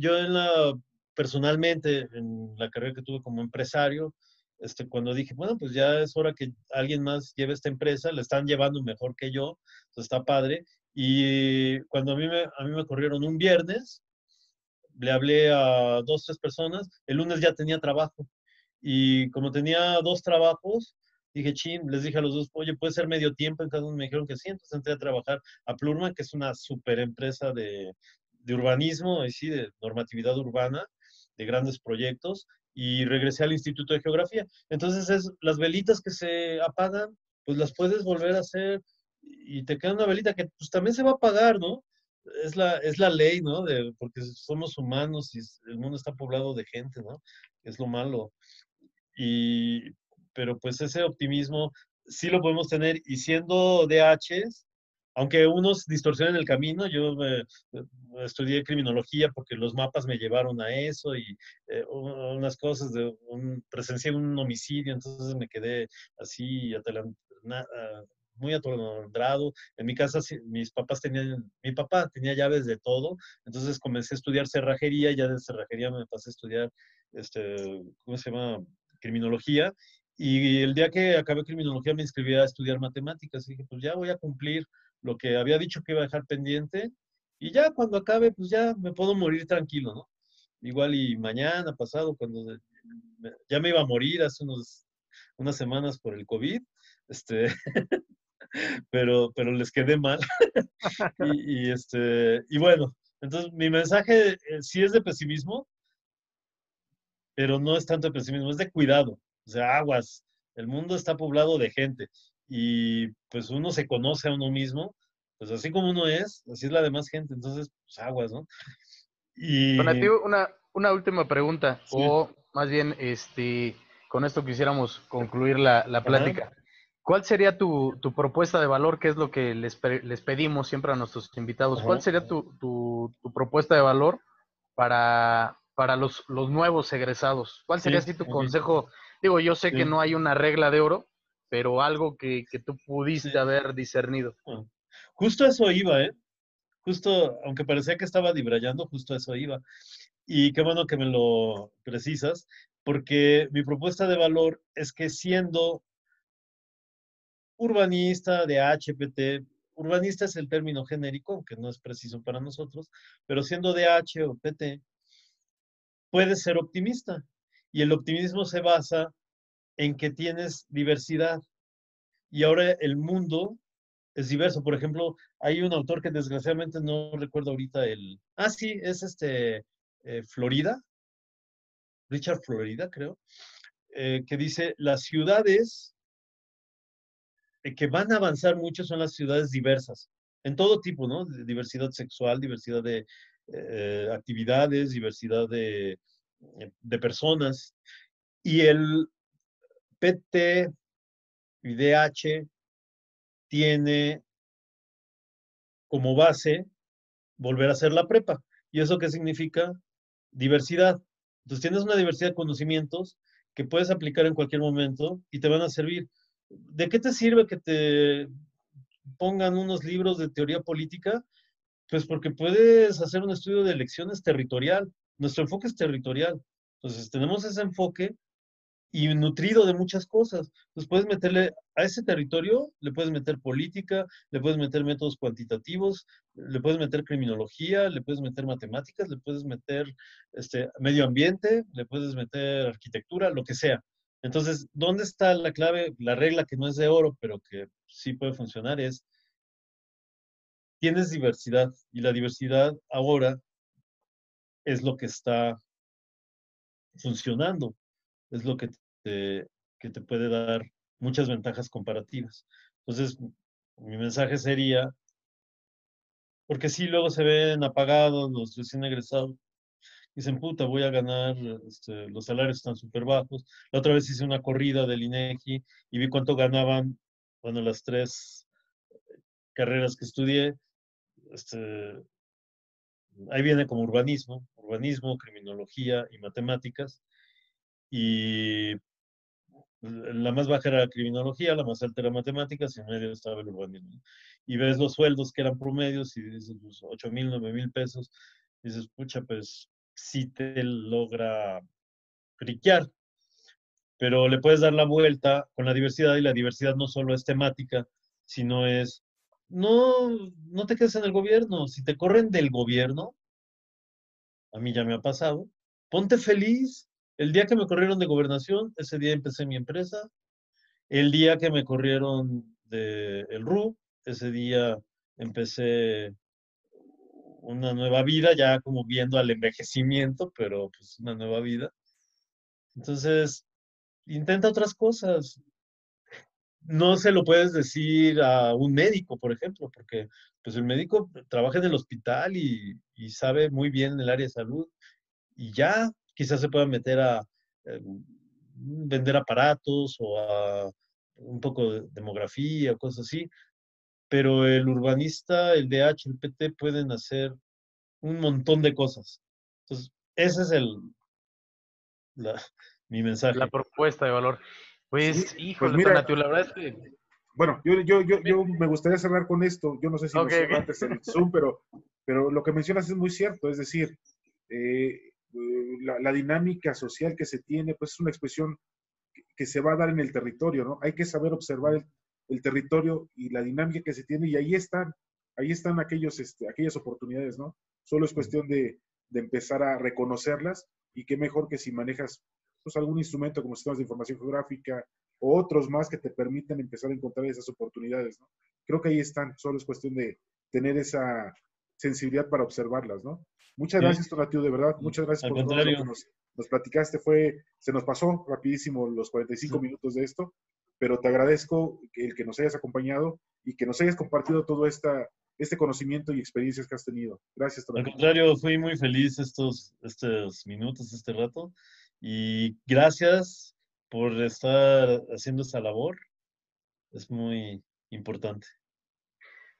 yo en la, personalmente, en la carrera que tuve como empresario, este, cuando dije, bueno, pues ya es hora que alguien más lleve esta empresa, la están llevando mejor que yo, entonces está padre, y cuando a mí me, a mí me corrieron un viernes, le hablé a dos, tres personas, el lunes ya tenía trabajo. Y como tenía dos trabajos, dije, chin, les dije a los dos, oye, puede ser medio tiempo, en cada uno me dijeron que sí, entonces entré a trabajar a Plurma, que es una super empresa de, de urbanismo, y sí, de normatividad urbana, de grandes proyectos, y regresé al Instituto de Geografía. Entonces, es, las velitas que se apagan, pues las puedes volver a hacer y te queda una velita que pues también se va a apagar, ¿no? Es la, es la ley, ¿no? De, porque somos humanos y el mundo está poblado de gente, ¿no? Es lo malo. Y, pero pues ese optimismo sí lo podemos tener y siendo DHs, aunque unos distorsionen el camino, yo estudié criminología porque los mapas me llevaron a eso y eh, unas cosas de un, presencié un homicidio, entonces me quedé así muy atolondrado. En mi casa mis papás tenían, mi papá tenía llaves de todo, entonces comencé a estudiar cerrajería ya de cerrajería me pasé a estudiar, este, ¿cómo se llama? Criminología. Y el día que acabé criminología me inscribí a estudiar matemáticas y dije, pues ya voy a cumplir lo que había dicho que iba a dejar pendiente y ya cuando acabe, pues ya me puedo morir tranquilo, ¿no? Igual y mañana, pasado, cuando ya me iba a morir hace unos, unas semanas por el COVID, este, pero, pero les quedé mal. y, este, y bueno, entonces mi mensaje eh, sí es de pesimismo, pero no es tanto de pesimismo, es de cuidado. O sea, aguas, el mundo está poblado de gente y pues uno se conoce a uno mismo, pues así como uno es, así es la demás gente, entonces, pues aguas, ¿no? Y... una, una última pregunta, o más bien, este, con esto quisiéramos concluir la, la plática. ¿Cuál sería tu, tu, propuesta de valor? ¿Qué es lo que les, les pedimos siempre a nuestros invitados? ¿Cuál sería tu, tu, tu, propuesta de valor para, para los, los nuevos egresados? ¿Cuál sería así tu consejo? Digo, yo sé que no hay una regla de oro, pero algo que, que tú pudiste haber discernido. Ah, justo eso iba, ¿eh? Justo, aunque parecía que estaba dibrayando, justo eso iba. Y qué bueno que me lo precisas, porque mi propuesta de valor es que siendo urbanista de HPT, urbanista es el término genérico, aunque no es preciso para nosotros, pero siendo de H o PT, puedes ser optimista. Y el optimismo se basa en que tienes diversidad. Y ahora el mundo es diverso. Por ejemplo, hay un autor que desgraciadamente no recuerdo ahorita el... Ah, sí, es este eh, Florida, Richard Florida, creo, eh, que dice, las ciudades que van a avanzar mucho son las ciudades diversas, en todo tipo, ¿no? Diversidad sexual, diversidad de actividades, diversidad de, de personas. Y el PT y DH tiene como base volver a hacer la prepa. ¿Y eso qué significa? Diversidad. Entonces tienes una diversidad de conocimientos que puedes aplicar en cualquier momento y te van a servir. ¿De qué te sirve que te pongan unos libros de teoría política? Pues porque puedes hacer un estudio de elecciones territorial. Nuestro enfoque es territorial. Entonces tenemos ese enfoque y nutrido de muchas cosas. Entonces puedes meterle a ese territorio, le puedes meter política, le puedes meter métodos cuantitativos, le puedes meter criminología, le puedes meter matemáticas, le puedes meter este, medio ambiente, le puedes meter arquitectura, lo que sea. Entonces, ¿dónde está la clave? La regla que no es de oro, pero que sí puede funcionar es, tienes diversidad y la diversidad ahora es lo que está funcionando, es lo que te, que te puede dar muchas ventajas comparativas. Entonces, mi mensaje sería, porque si luego se ven apagados los recién egresados, dicen, puta, voy a ganar, este, los salarios están súper bajos. La otra vez hice una corrida del INEGI y vi cuánto ganaban, bueno, las tres carreras que estudié. Este, ahí viene como urbanismo, urbanismo, criminología y matemáticas. Y la más baja era criminología, la más alta era matemáticas y en medio estaba el urbanismo. Y ves los sueldos que eran promedios y dices, pues, 8 mil, 9 mil pesos. Y dices, pucha, pues sí te logra friquear, pero le puedes dar la vuelta con la diversidad y la diversidad no solo es temática, sino es, no, no te quedes en el gobierno, si te corren del gobierno, a mí ya me ha pasado, ponte feliz. El día que me corrieron de gobernación, ese día empecé mi empresa. El día que me corrieron del el RU, ese día empecé una nueva vida, ya como viendo al envejecimiento, pero pues una nueva vida. Entonces, intenta otras cosas. No se lo puedes decir a un médico, por ejemplo, porque pues el médico trabaja en el hospital y, sabe muy bien el área de salud y ya quizás se pueda meter a eh, vender aparatos o a un poco de demografía o cosas así, pero el urbanista, el DH, el PT pueden hacer un montón de cosas. Entonces, ese es el mi mensaje. La propuesta de valor. Pues, sí, híjole, pues mira, la verdad es que... Bueno, yo, yo, yo, yo, me gustaría cerrar con esto. Yo no sé si okay, nos antes el Zoom, pero, pero lo que mencionas es muy cierto. Es decir, eh, la, la, dinámica social que se tiene, pues es una expresión que, se va a dar en el territorio, ¿no? Hay que saber observar el, el territorio y la dinámica que se tiene y ahí están, ahí están aquellos, este, aquellas oportunidades, ¿no? Solo es cuestión de, de, empezar a reconocerlas y qué mejor que si manejas pues, algún instrumento como sistemas de información geográfica o otros más que te permitan empezar a encontrar esas oportunidades, ¿no? Creo que ahí están, solo es cuestión de tener esa sensibilidad para observarlas, ¿no? Muchas gracias, Tonatiuh, de verdad. Muchas gracias por todo lo que nos, nos, platicaste. Fue, se nos pasó rapidísimo los 45 minutos de esto, pero te agradezco el que nos hayas acompañado y que nos hayas compartido todo esta, este conocimiento y experiencias que has tenido. Gracias. Al contrario, fui muy feliz estos, estos minutos, este rato, y gracias por estar haciendo esta labor. Es muy importante.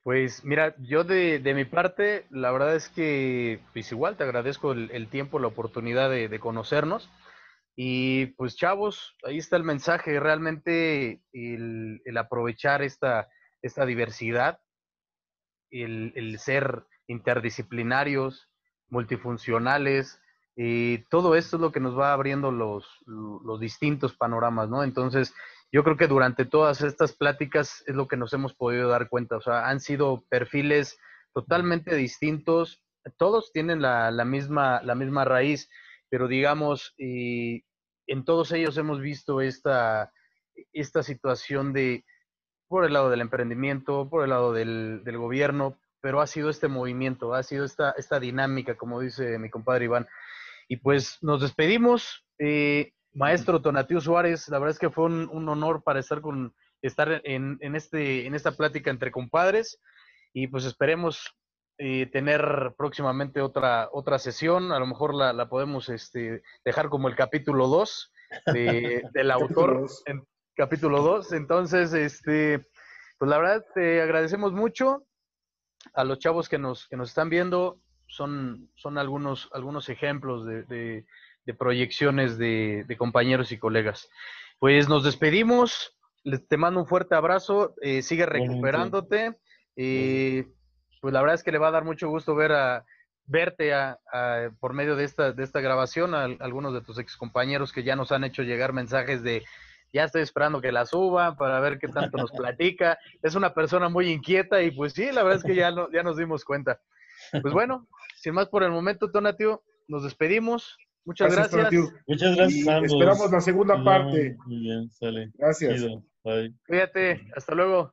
Pues mira, yo de, de, mi parte, la verdad es que, pues igual te agradezco el, tiempo, la oportunidad de, de, conocernos. Y pues chavos, ahí está el mensaje, realmente el, el aprovechar esta, esta diversidad el, ser interdisciplinarios, multifuncionales, y todo esto es lo que nos va abriendo los, los distintos panoramas, ¿no? Entonces, yo creo que durante todas estas pláticas es lo que nos hemos podido dar cuenta, o sea, han sido perfiles totalmente distintos, todos tienen la, la misma, la misma raíz, pero digamos, y en todos ellos hemos visto esta, esta situación de, por el lado del emprendimiento, por el lado del, gobierno, pero ha sido este movimiento, ha sido esta, esta dinámica, como dice mi compadre Iván. Y pues nos despedimos. Eh, maestro Tonatiu Suárez, la verdad es que fue un, honor para estar, con, estar en, este, en esta plática entre compadres y pues esperemos eh, tener próximamente otra, otra sesión, a lo mejor la, podemos este, dejar como el capítulo 2 del autor, capítulo 2. Entonces, este, pues la verdad, te agradecemos mucho a los chavos que nos, que nos están viendo. Son, son algunos, algunos ejemplos de, de, proyecciones de, compañeros y colegas. Pues nos despedimos. Te mando un fuerte abrazo. Eh, sigue recuperándote. Eh, pues la verdad es que le va a dar mucho gusto ver a, verte por medio de esta, de esta grabación a, algunos de tus ex compañeros que ya nos han hecho llegar mensajes de ya estoy esperando que la suba para ver qué tanto nos platica. Es una persona muy inquieta y pues sí, la verdad es que ya, ya nos dimos cuenta. Pues bueno, sin más por el momento, Tonatio, nos despedimos. Muchas gracias. Muchas gracias. Esperamos la segunda parte. Muy bien, sale. Gracias. Bye. Cuídate. Hasta luego.